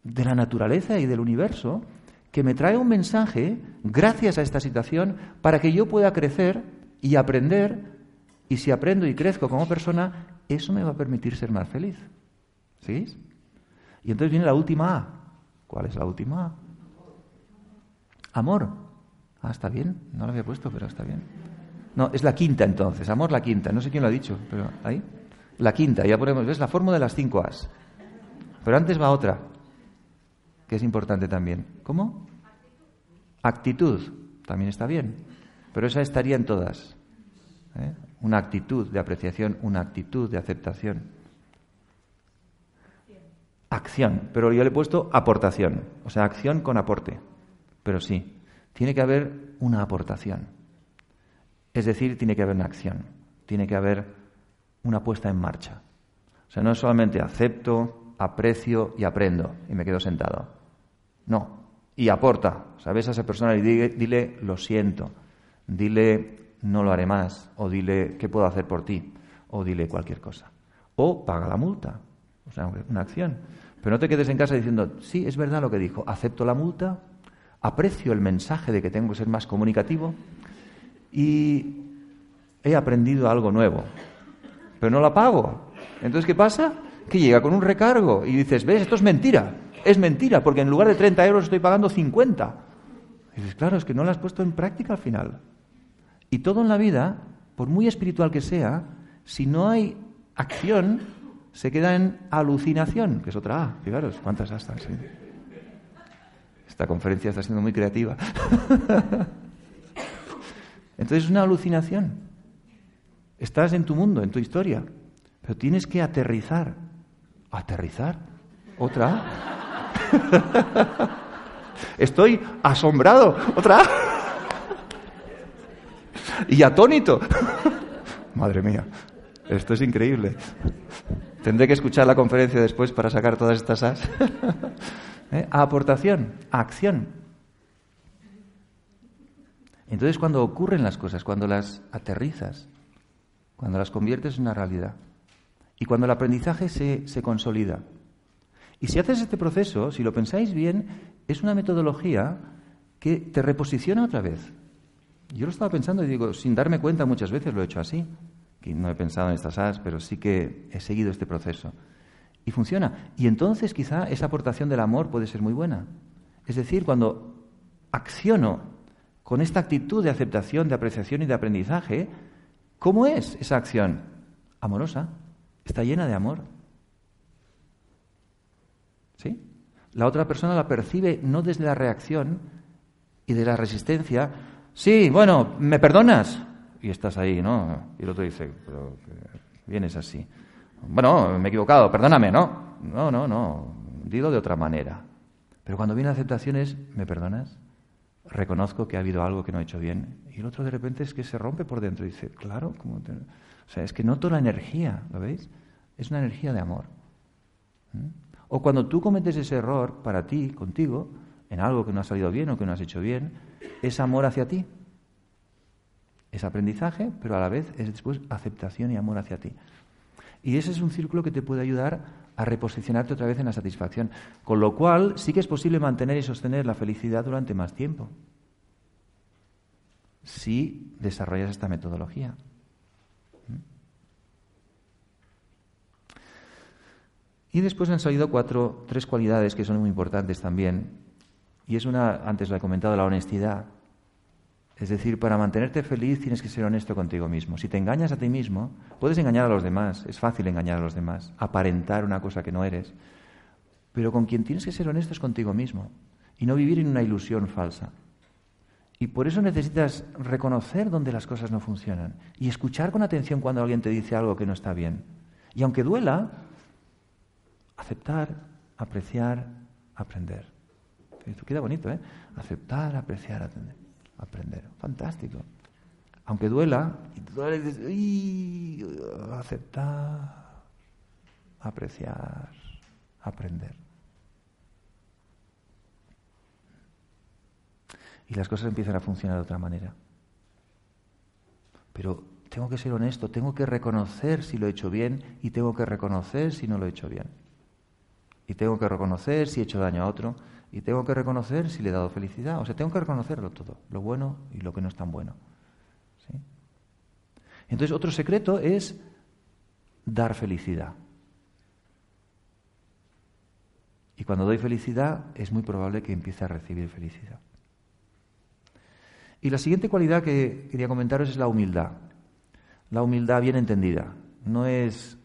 de la naturaleza y del universo que me trae un mensaje gracias a esta situación para que yo pueda crecer y aprender. Y si aprendo y crezco como persona, eso me va a permitir ser más feliz. ¿Sí? Y entonces viene la última A. ¿Cuál es la última A? Amor. Ah, está bien. No lo había puesto, pero está bien. No, es la quinta entonces. Amor la quinta. No sé quién lo ha dicho, pero ahí. La quinta, ya ponemos, ¿ves? La fórmula de las cinco As. Pero antes va otra, que es importante también. ¿Cómo? Actitud. También está bien. Pero esa estaría en todas. ¿eh? Una actitud de apreciación, una actitud de aceptación. Acción. Pero yo le he puesto aportación. O sea, acción con aporte. Pero sí, tiene que haber una aportación. Es decir, tiene que haber una acción. Tiene que haber una puesta en marcha. O sea, no es solamente acepto, aprecio y aprendo y me quedo sentado. No. Y aporta. ¿Sabes? A esa persona y dile, dile lo siento. Dile no lo haré más. O dile qué puedo hacer por ti. O dile cualquier cosa. O paga la multa. O sea, una acción. Pero no te quedes en casa diciendo, sí, es verdad lo que dijo. Acepto la multa, aprecio el mensaje de que tengo que ser más comunicativo y he aprendido algo nuevo pero no la pago. Entonces, ¿qué pasa? Que llega con un recargo y dices, ves, esto es mentira, es mentira, porque en lugar de 30 euros estoy pagando 50. Y dices, claro, es que no lo has puesto en práctica al final. Y todo en la vida, por muy espiritual que sea, si no hay acción, se queda en alucinación, que es otra A. Fijaros, cuántas hasta. Esta conferencia está siendo muy creativa. *laughs* Entonces es una alucinación. Estás en tu mundo, en tu historia, pero tienes que aterrizar. ¿Aterrizar? ¿Otra? *laughs* Estoy asombrado. ¿Otra? Y atónito. *laughs* Madre mía, esto es increíble. Tendré que escuchar la conferencia después para sacar todas estas as. *laughs* ¿Eh? Aportación, a acción. Entonces cuando ocurren las cosas, cuando las aterrizas, cuando las conviertes en una realidad y cuando el aprendizaje se, se consolida. Y si haces este proceso, si lo pensáis bien, es una metodología que te reposiciona otra vez. Yo lo estaba pensando y digo, sin darme cuenta muchas veces lo he hecho así, que no he pensado en estas as, pero sí que he seguido este proceso. Y funciona. Y entonces quizá esa aportación del amor puede ser muy buena. Es decir, cuando acciono con esta actitud de aceptación, de apreciación y de aprendizaje, ¿Cómo es esa acción? Amorosa. Está llena de amor. ¿Sí? La otra persona la percibe no desde la reacción y de la resistencia. Sí, bueno, ¿me perdonas? Y estás ahí, ¿no? Y el otro dice, pero vienes así. Bueno, me he equivocado, perdóname, ¿no? No, no, no. Digo de otra manera. Pero cuando viene la aceptación es, ¿me perdonas? reconozco que ha habido algo que no he hecho bien. Y el otro de repente es que se rompe por dentro y dice, claro, como o sea, es que noto la energía, ¿lo veis? Es una energía de amor. ¿Mm? O cuando tú cometes ese error para ti, contigo, en algo que no ha salido bien o que no has hecho bien, es amor hacia ti. Es aprendizaje, pero a la vez es después aceptación y amor hacia ti. Y ese es un círculo que te puede ayudar a reposicionarte otra vez en la satisfacción. Con lo cual sí que es posible mantener y sostener la felicidad durante más tiempo. Si desarrollas esta metodología. Y después han salido cuatro, tres cualidades que son muy importantes también. Y es una, antes lo he comentado, la honestidad. Es decir, para mantenerte feliz tienes que ser honesto contigo mismo. Si te engañas a ti mismo, puedes engañar a los demás, es fácil engañar a los demás, aparentar una cosa que no eres, Pero con quien tienes que ser honesto es contigo mismo y no vivir en una ilusión falsa. Y por eso necesitas reconocer dónde las cosas no funcionan y escuchar con atención cuando alguien te dice algo que no está bien. Y aunque duela, aceptar, apreciar, aprender. Esto queda bonito, ¿eh? Aceptar, apreciar, aprender. aprender. Fantástico. Aunque duela, y aceptar, apreciar, aprender. y las cosas empiezan a funcionar de otra manera. Pero tengo que ser honesto, tengo que reconocer si lo he hecho bien y tengo que reconocer si no lo he hecho bien. Y tengo que reconocer si he hecho daño a otro y tengo que reconocer si le he dado felicidad. O sea, tengo que reconocerlo todo, lo bueno y lo que no es tan bueno. Entonces, otro secreto es dar felicidad. Y cuando doy felicidad, es muy probable que empiece a recibir felicidad. Y la siguiente cualidad que quería comentaros es la humildad. La humildad bien entendida. No es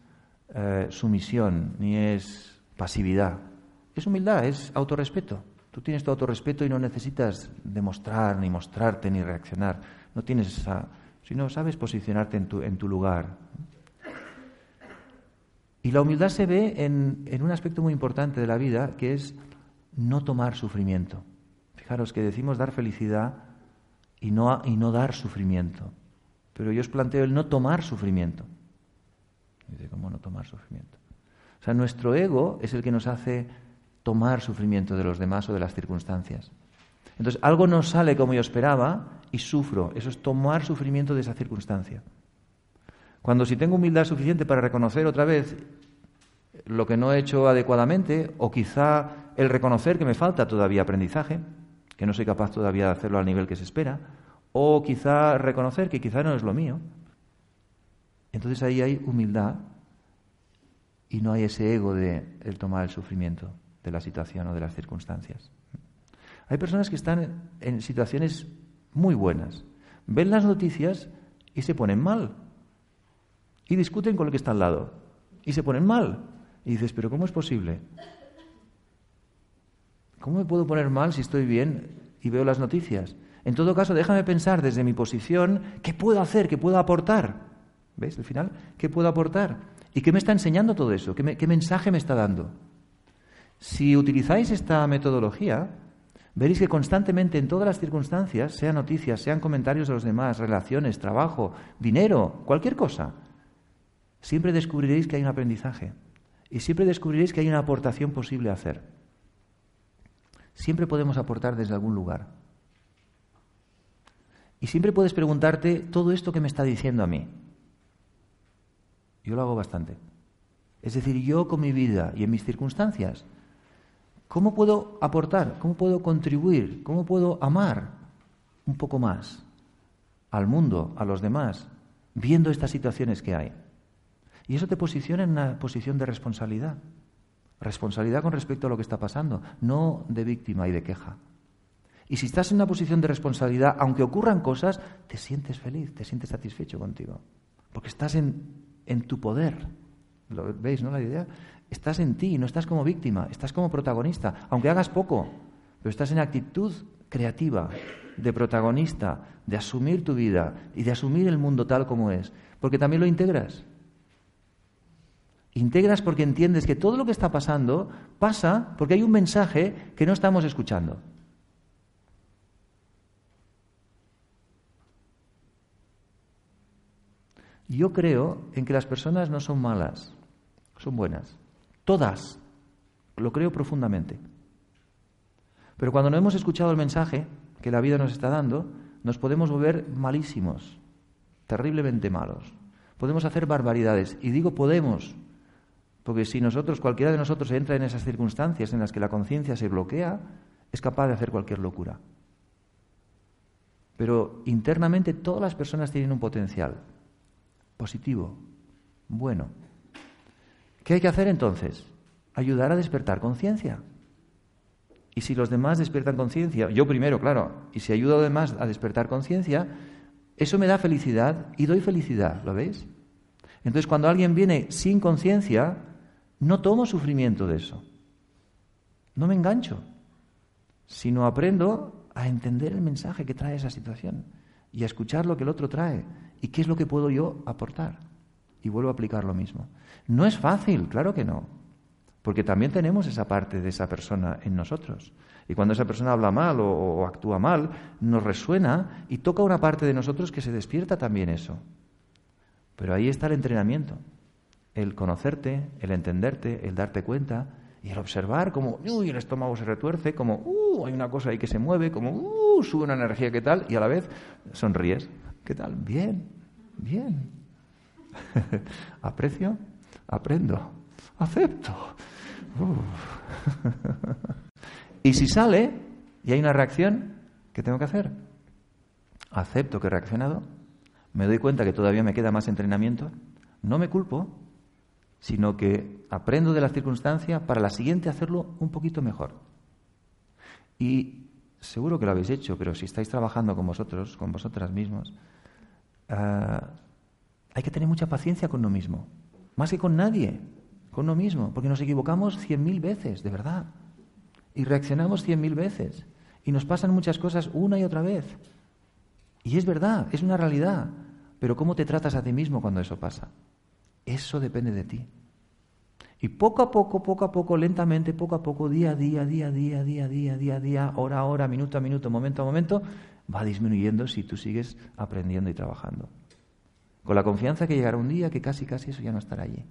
eh, sumisión ni es pasividad. Es humildad, es autorrespeto. Tú tienes tu autorrespeto y no necesitas demostrar, ni mostrarte, ni reaccionar. No tienes esa. sino sabes posicionarte en tu, en tu lugar. Y la humildad se ve en, en un aspecto muy importante de la vida, que es no tomar sufrimiento. Fijaros que decimos dar felicidad y no, y no dar sufrimiento. Pero yo os planteo el no tomar sufrimiento. Dice, ¿cómo no tomar sufrimiento? O sea, nuestro ego es el que nos hace tomar sufrimiento de los demás o de las circunstancias. Entonces, algo no sale como yo esperaba y sufro. Eso es tomar sufrimiento de esa circunstancia. Cuando si tengo humildad suficiente para reconocer otra vez lo que no he hecho adecuadamente, o quizá el reconocer que me falta todavía aprendizaje, que no soy capaz todavía de hacerlo al nivel que se espera, o quizá reconocer que quizá no es lo mío. Entonces ahí hay humildad y no hay ese ego de el tomar el sufrimiento de la situación o de las circunstancias. Hay personas que están en situaciones muy buenas, ven las noticias y se ponen mal. Y discuten con el que está al lado. Y se ponen mal. Y dices, pero ¿cómo es posible? ¿Cómo me puedo poner mal si estoy bien y veo las noticias? En todo caso, déjame pensar desde mi posición qué puedo hacer, qué puedo aportar. ¿Ves al final? ¿Qué puedo aportar? ¿Y qué me está enseñando todo eso? ¿Qué, ¿Qué, mensaje me está dando? Si utilizáis esta metodología, veréis que constantemente en todas las circunstancias, sean noticias, sean comentarios de los demás, relaciones, trabajo, dinero, cualquier cosa, siempre descubriréis que hay un aprendizaje y siempre descubriréis que hay una aportación posible a hacer. Siempre podemos aportar desde algún lugar. Y siempre puedes preguntarte todo esto que me está diciendo a mí. Yo lo hago bastante. Es decir, yo con mi vida y en mis circunstancias, ¿cómo puedo aportar? ¿Cómo puedo contribuir? ¿Cómo puedo amar un poco más al mundo, a los demás, viendo estas situaciones que hay? Y eso te posiciona en una posición de responsabilidad. Responsabilidad con respecto a lo que está pasando, no de víctima y de queja. Y si estás en una posición de responsabilidad, aunque ocurran cosas, te sientes feliz, te sientes satisfecho contigo. Porque estás en, en tu poder. ¿Lo veis, no la idea? Estás en ti, no estás como víctima, estás como protagonista, aunque hagas poco, pero estás en actitud creativa, de protagonista, de asumir tu vida y de asumir el mundo tal como es, porque también lo integras. Integras porque entiendes que todo lo que está pasando pasa porque hay un mensaje que no estamos escuchando. Yo creo en que las personas no son malas, son buenas. Todas. Lo creo profundamente. Pero cuando no hemos escuchado el mensaje que la vida nos está dando, nos podemos volver malísimos, terriblemente malos. Podemos hacer barbaridades. Y digo podemos, porque si nosotros, cualquiera de nosotros entra en esas circunstancias en las que la conciencia se bloquea, es capaz de hacer cualquier locura. Pero internamente todas las personas tienen un potencial positivo, bueno. ¿Qué hay que hacer entonces? Ayudar a despertar conciencia. Y si los demás despiertan conciencia, yo primero, claro, y si ayudo a los demás a despertar conciencia, eso me da felicidad y doy felicidad, ¿lo veis? Entonces, cuando alguien viene sin conciencia, no tomo sufrimiento de eso. no me engancho, sino aprendo a entender el mensaje que trae esa situación y a escuchar lo que el otro trae y qué es lo que puedo yo aportar. Y vuelvo a aplicar lo mismo. No es fácil, claro que no, porque también tenemos esa parte de esa persona en nosotros. Y cuando esa persona habla mal o, actúa mal, nos resuena y toca una parte de nosotros que se despierta también eso. Pero ahí está el entrenamiento, el conocerte, el entenderte, el darte cuenta y el observar como, uy, el estómago se retuerce, como, uh, hay una cosa ahí que se mueve, como, uh, sube una energía, ¿qué tal? Y a la vez sonríes. ¿Qué tal? Bien, bien. *laughs* Aprecio, aprendo, acepto. *laughs* y si sale y hay una reacción, ¿qué tengo que hacer? Acepto que he reaccionado, me doy cuenta que todavía me queda más entrenamiento, no me culpo, sino que aprendo de la circunstancia para la siguiente hacerlo un poquito mejor. Y seguro que lo habéis hecho, pero si estáis trabajando con vosotros, con vosotras mismos, ah, hay que tener mucha paciencia con uno mismo, más que con nadie, con uno mismo, porque nos equivocamos cien mil veces, de verdad, y reaccionamos cien mil veces, y nos pasan muchas cosas una y otra vez. Y es verdad, es una realidad, pero ¿cómo te tratas a ti mismo cuando eso pasa? Eso depende de ti. Y poco a poco, poco a poco, lentamente, poco a poco, día a día, día a día, día a día, día a día, hora a hora, minuto a minuto, momento a momento, va disminuyendo si tú sigues aprendiendo y trabajando. Con la confianza que llegará un día que casi, casi eso ya no estará allí.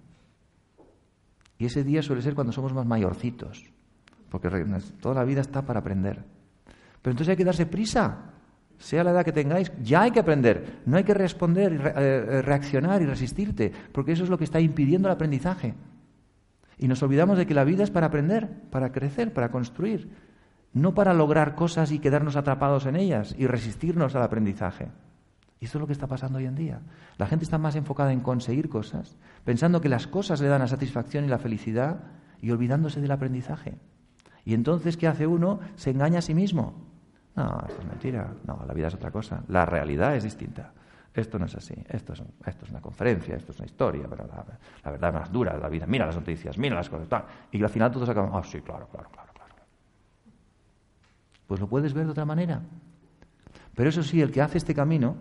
Y ese día suele ser cuando somos más mayorcitos, porque toda la vida está para aprender. Pero entonces hay que darse prisa, sea la edad que tengáis, ya hay que aprender. No hay que responder, eh, eh, reaccionar y resistirte, porque eso es lo que está impidiendo el aprendizaje. Y nos olvidamos de que la vida es para aprender, para crecer, para construir, no para lograr cosas y quedarnos atrapados en ellas y resistirnos al aprendizaje. Y eso es lo que está pasando hoy en día. La gente está más enfocada en conseguir cosas, pensando que las cosas le dan la satisfacción y la felicidad y olvidándose del aprendizaje. Y entonces, ¿qué hace uno? Se engaña a sí mismo. No, esto es mentira. No, la vida es otra cosa. La realidad es distinta. Esto no es así. Esto es, esto es una conferencia, esto es una historia, pero la, verdad es más dura de la vida. Mira las noticias, mira las cosas. Tal. Y al final todos acaban, ah, sí, claro, claro, claro, claro. Pues lo puedes ver de otra manera. Pero eso sí, el que hace este camino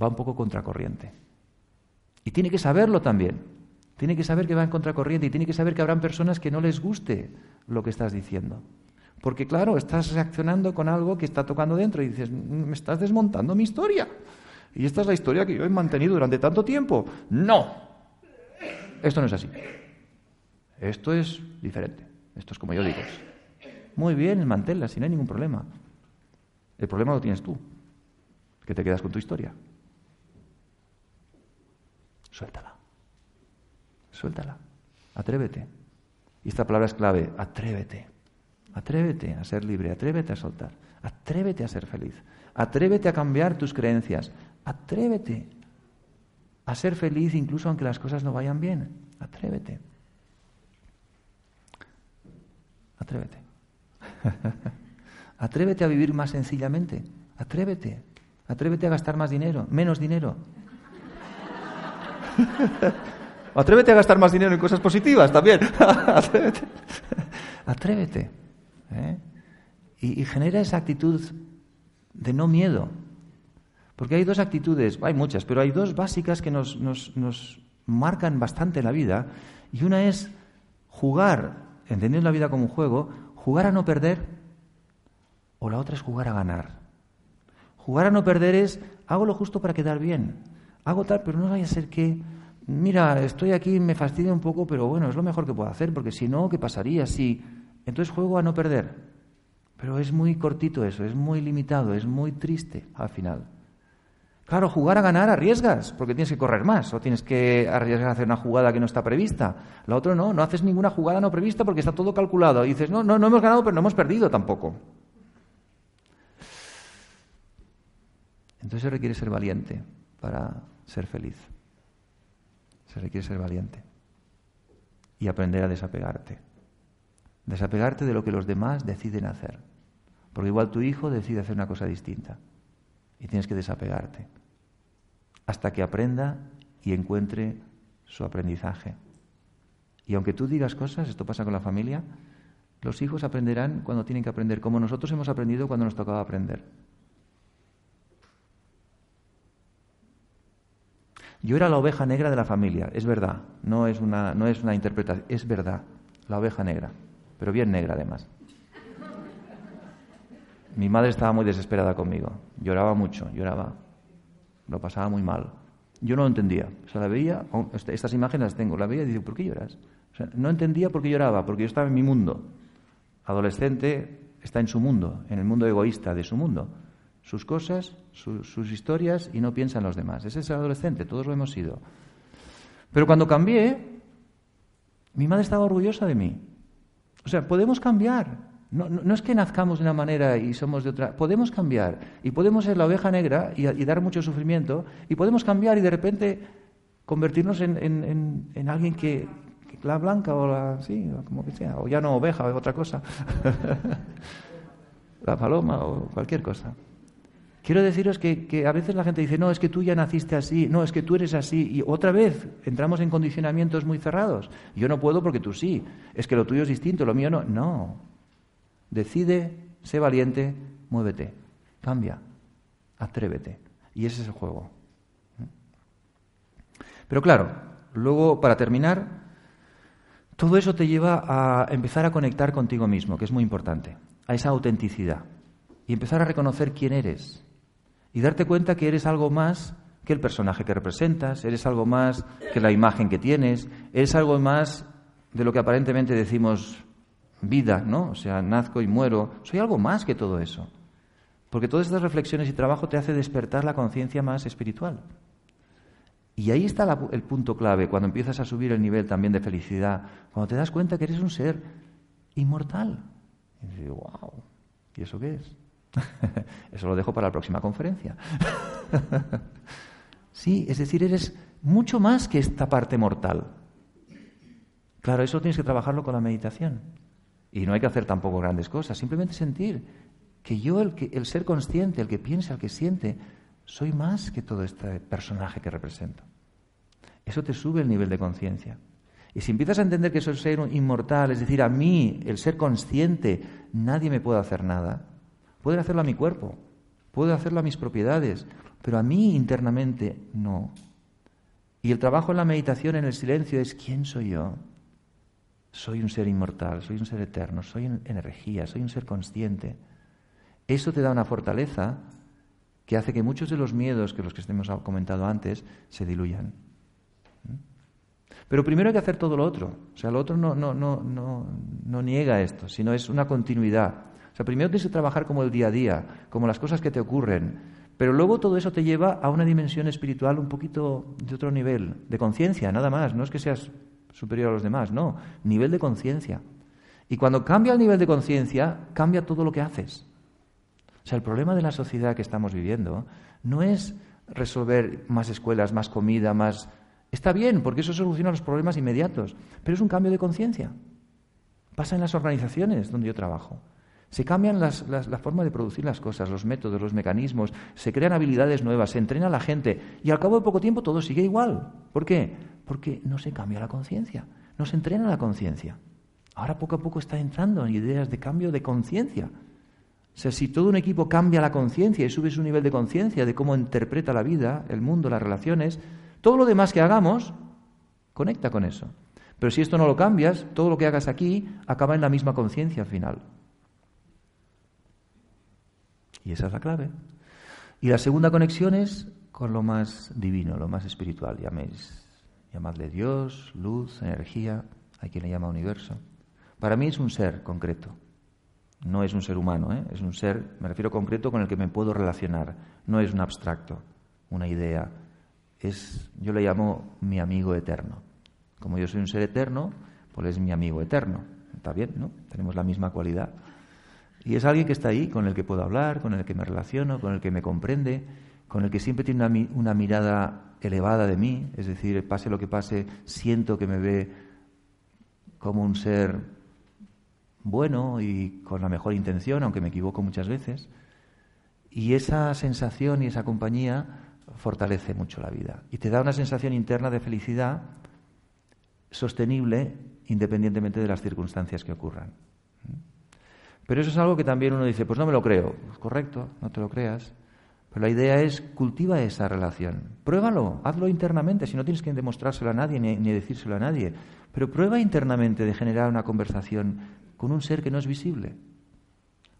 va un poco contracorriente. Y tiene que saberlo también. Tiene que saber que va en contracorriente y tiene que saber que habrán personas que no les guste lo que estás diciendo. Porque claro, estás reaccionando con algo que está tocando dentro y dices, mm, me estás desmontando mi historia. Y esta es la historia que yo he mantenido durante tanto tiempo. No, esto no es así. Esto es diferente. Esto es como yo digo. Muy bien, manténla, si no hay ningún problema. El problema lo tienes tú, que te quedas con tu historia. Suéltala. Suéltala. Atrévete. Y esta palabra es clave, atrévete. Atrévete a ser libre, atrévete a soltar, atrévete a ser feliz, atrévete a cambiar tus creencias, atrévete a ser feliz incluso aunque las cosas no vayan bien, atrévete. Atrévete. *laughs* atrévete a vivir más sencillamente, atrévete. Atrévete a gastar más dinero, menos dinero. *laughs* atrévete a gastar más dinero en cosas positivas también. *laughs* atrévete. atrévete. ¿eh? Y, genera esa actitud de no miedo. Porque hay dos actitudes, hay muchas, pero hay dos básicas que nos, nos marcan bastante la vida. Y una es jugar, entendiendo la vida como un juego, jugar a no perder, o la otra es jugar a ganar. Jugar a no perder es, hago lo justo para quedar bien. Hago tal, pero no vaya a ser que, mira, estoy aquí, me fastidia un poco, pero bueno, es lo mejor que puedo hacer, porque si no, ¿qué pasaría si entonces juego a no perder. Pero es muy cortito eso, es muy limitado, es muy triste al final. Claro, jugar a ganar arriesgas, porque tienes que correr más o tienes que arriesgar a hacer una jugada que no está prevista. La otra no, no haces ninguna jugada no prevista porque está todo calculado. Y dices, no, no, no hemos ganado, pero no hemos perdido tampoco. Entonces requiere ser valiente para ser feliz. Se requiere ser valiente y aprender a desapegarte. Desapegarte de lo que los demás deciden hacer. Porque igual tu hijo decide hacer una cosa distinta. Y tienes que desapegarte. Hasta que aprenda y encuentre su aprendizaje. Y aunque tú digas cosas, esto pasa con la familia, Los hijos aprenderán cuando tienen que aprender, como nosotros hemos aprendido cuando nos tocaba aprender. Yo era la oveja negra de la familia, es verdad, no es una, no es una interpretación, es verdad, la oveja negra, pero bien negra además. Mi madre estaba muy desesperada conmigo, lloraba mucho, lloraba, lo pasaba muy mal. Yo no lo entendía, o sea, la veía, estas imágenes las tengo, la veía y digo, ¿por qué lloras? No entendía por qué lloraba, porque yo estaba en mi mundo. Adolescente está en su mundo, en el mundo egoísta de su mundo. Sus cosas, sus historias y no piensa en los demás. Ese es el adolescente, todos lo hemos sido. Pero cuando cambié, mi madre estaba orgullosa de mí. O sea, podemos cambiar. No, es que nazcamos de una manera y somos de otra. Podemos cambiar. Y podemos ser la oveja negra y, dar mucho sufrimiento. Y podemos cambiar y de repente convertirnos en, en, en alguien que, la blanca o la, sí, como que sea, o ya no oveja otra cosa, *laughs* la paloma o cualquier cosa. Quiero deciros que, a veces la gente dice, no, es que tú ya naciste así, no, es que tú eres así, y otra vez entramos en condicionamientos muy cerrados. Yo no puedo porque tú sí, es que lo tuyo es distinto, lo mío no. No. Decide, sé valiente, muévete, cambia, atrévete. Y ese es el juego. Pero claro, luego, para terminar, todo eso te lleva a empezar a conectar contigo mismo, que es muy importante, a esa autenticidad. Y empezar a reconocer quién eres. Y darte cuenta que eres algo más que el personaje que representas, eres algo más que la imagen que tienes, eres algo más de lo que aparentemente decimos vida, ¿no? O sea, nazco y muero. Soy algo más que todo eso. Porque todas estas reflexiones y trabajo te hace despertar la conciencia más espiritual. Y ahí está el punto clave, cuando empiezas a subir el nivel también de felicidad, cuando te das cuenta que eres un ser inmortal. Y dices, wow, ¿y eso qué es? *laughs* eso lo dejo para la próxima conferencia. *laughs* sí, es decir, eres mucho más que esta parte mortal. Claro, eso tienes que trabajarlo con la meditación. Y no hay que hacer tampoco grandes cosas, simplemente sentir que yo, el, ser consciente, el que piensa, el que siente, soy más que todo este personaje que represento. Eso te sube el nivel de conciencia. Y si empiezas a entender que soy ser inmortal, es decir, a mí, el ser consciente, nadie me puede hacer nada, puede hacerlo a mi cuerpo, puede hacerlo a mis propiedades, pero a mí internamente no. Y el trabajo en la meditación, en el silencio, es ¿quién soy yo? Soy un ser inmortal, soy un ser eterno, soy energía, soy un ser consciente. Eso te da una fortaleza que hace que muchos de los miedos que los que hemos comentado antes se diluyan. Pero primero hay que hacer todo lo otro. O sea, lo otro no, no, no, no niega esto, sino es una continuidad. O sea, primero tienes que trabajar como el día a día, como las cosas que te ocurren. Pero luego todo eso te lleva a una dimensión espiritual un poquito de otro nivel, de conciencia, nada más. No es que seas superior a los demás, no, nivel de conciencia. Y cuando cambia el nivel de conciencia, cambia todo lo que haces. O sea, el problema de la sociedad que estamos viviendo no es resolver más escuelas, más comida, más... Está bien, porque eso soluciona los problemas inmediatos, pero es un cambio de conciencia. Pasa en las organizaciones donde yo trabajo. Se cambian las, la forma de producir las cosas, los métodos, los mecanismos, se crean habilidades nuevas, se entrena a la gente y al cabo de poco tiempo todo sigue igual. ¿Por qué? Porque no se cambia la conciencia, no se entrena la conciencia. Ahora poco a poco está entrando en ideas de cambio de conciencia. O sea, si todo un equipo cambia la conciencia y sube su nivel de conciencia de cómo interpreta la vida, el mundo, las relaciones, todo lo demás que hagamos conecta con eso. Pero si esto no lo cambias, todo lo que hagas aquí acaba en la misma conciencia al final. Y esa es la clave. Y la segunda conexión es con lo más divino, lo más espiritual. Llaméis, llamadle Dios, luz, energía, hay quien le llama universo. Para mí es un ser concreto. No es un ser humano, ¿eh? es un ser, me refiero concreto, con el que me puedo relacionar. No es un abstracto, una idea. Es, yo le llamo mi amigo eterno. Como yo soy un ser eterno, pues es mi amigo eterno. Está bien, ¿no? Tenemos la misma cualidad. Y es alguien que está ahí, con el que puedo hablar, con el que me relaciono, con el que me comprende, con el que siempre tiene una, mirada elevada de mí, es decir, pase lo que pase, siento que me ve como un ser bueno y con la mejor intención, aunque me equivoco muchas veces. Y esa sensación y esa compañía fortalece mucho la vida y te da una sensación interna de felicidad sostenible independientemente de las circunstancias que ocurran. Pero eso es algo que también uno dice, pues no me lo creo. Pues correcto, no te lo creas. Pero la idea es cultiva esa relación. Pruébalo, hazlo internamente, si no tienes que demostrárselo a nadie ni, decírselo a nadie. Pero prueba internamente de generar una conversación con un ser que no es visible,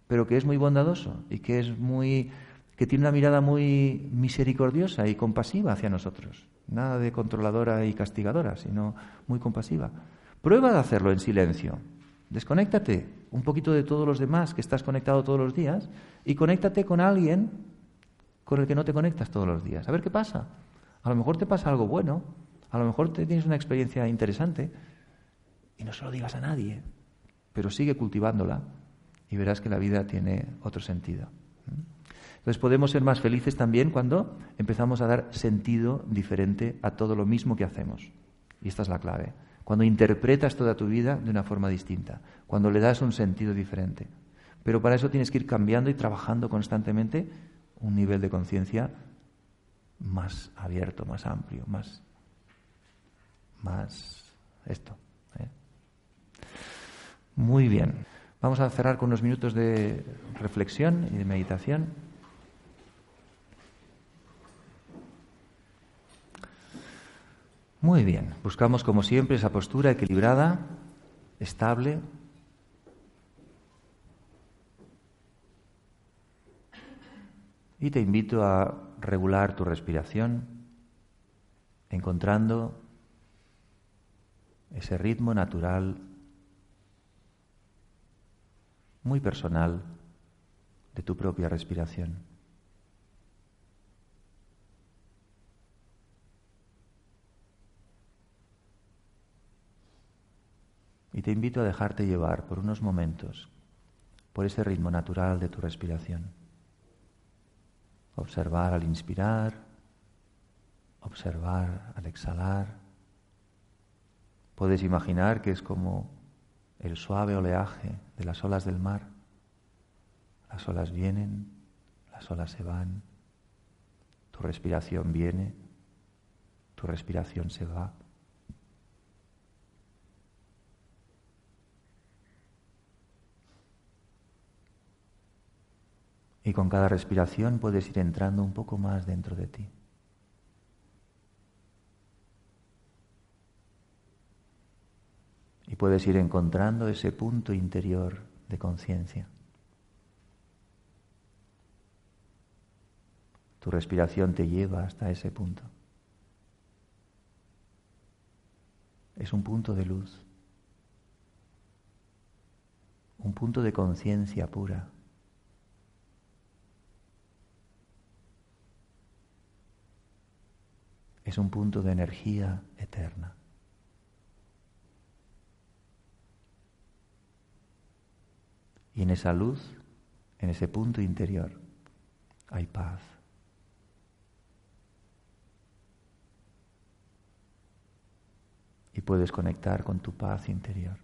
pero que es muy bondadoso y que es muy que tiene una mirada muy misericordiosa y compasiva hacia nosotros. Nada de controladora y castigadora, sino muy compasiva. Prueba de hacerlo en silencio. Desconéctate un poquito de todos los demás que estás conectado todos los días y conéctate con alguien con el que no te conectas todos los días. A ver qué pasa. A lo mejor te pasa algo bueno, a lo mejor te tienes una experiencia interesante y no se lo digas a nadie, pero sigue cultivándola y verás que la vida tiene otro sentido. Entonces podemos ser más felices también cuando empezamos a dar sentido diferente a todo lo mismo que hacemos. Y esta es la clave. Cuando interpretas toda tu vida de una forma distinta, cuando le das un sentido diferente. Pero para eso tienes que ir cambiando y trabajando constantemente un nivel de conciencia más abierto, más amplio, más, más esto. ¿eh? Muy bien. Vamos a cerrar con unos minutos de reflexión y de meditación. Muy bien, buscamos como siempre esa postura equilibrada, estable. Y te invito a regular tu respiración, encontrando ese ritmo natural, muy personal, de tu propia respiración. Y te invito a dejarte llevar por unos momentos por ese ritmo natural de tu respiración. Observar al inspirar, observar al exhalar. Puedes imaginar que es como el suave oleaje de las olas del mar. Las olas vienen, las olas se van, tu respiración viene, tu respiración se va. Y con cada respiración puedes ir entrando un poco más dentro de ti. Y puedes ir encontrando ese punto interior de conciencia. Tu respiración te lleva hasta ese punto. Es un punto de luz, un punto de conciencia pura. Es un punto de energía eterna. Y en esa luz, en ese punto interior, hay paz. Y puedes conectar con tu paz interior.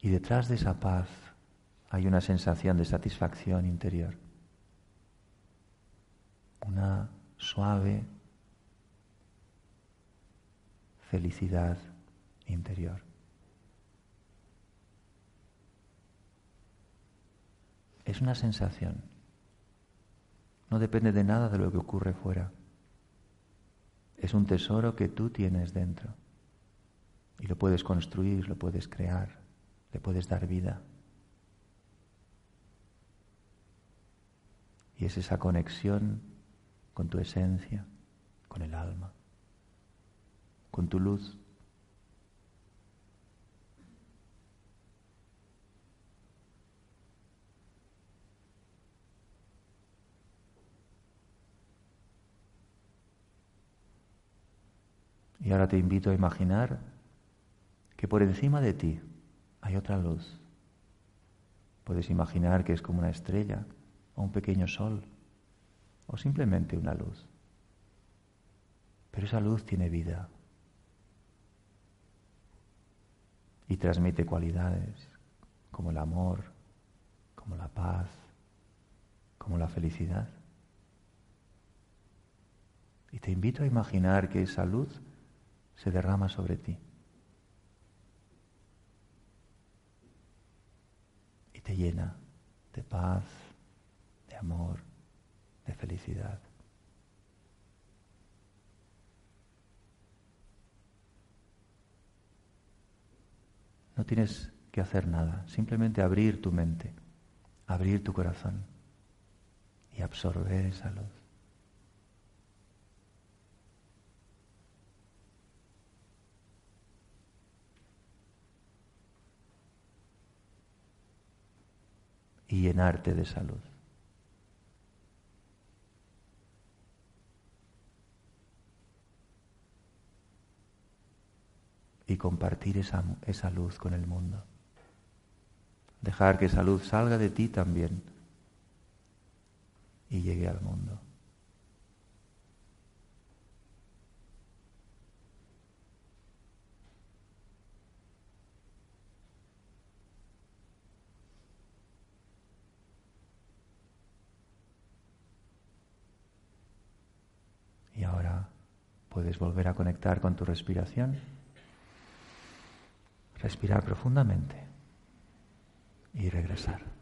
Y detrás de esa paz hay una sensación de satisfacción interior, una suave felicidad interior. Es una sensación, no depende de nada de lo que ocurre fuera. Es un tesoro que tú tienes dentro y lo puedes construir, lo puedes crear, le puedes dar vida. Y es esa conexión con tu esencia, con el alma, con tu luz. Y ahora te invito a imaginar que por encima de ti hay otra luz. Puedes imaginar que es como una estrella o un pequeño sol o simplemente una luz. Pero esa luz tiene vida y transmite cualidades como el amor, como la paz, como la felicidad. Y te invito a imaginar que esa luz se derrama sobre ti. Y te llena de paz, amor, de felicidad. No tienes que hacer nada, simplemente abrir tu mente, abrir tu corazón y absorber esa luz. y llenarte de salud. Y compartir esa, esa luz con el mundo. Dejar que esa luz salga de ti también y llegue al mundo. Y ahora puedes volver a conectar con tu respiración. Respirar profundamente y regresar.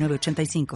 906985.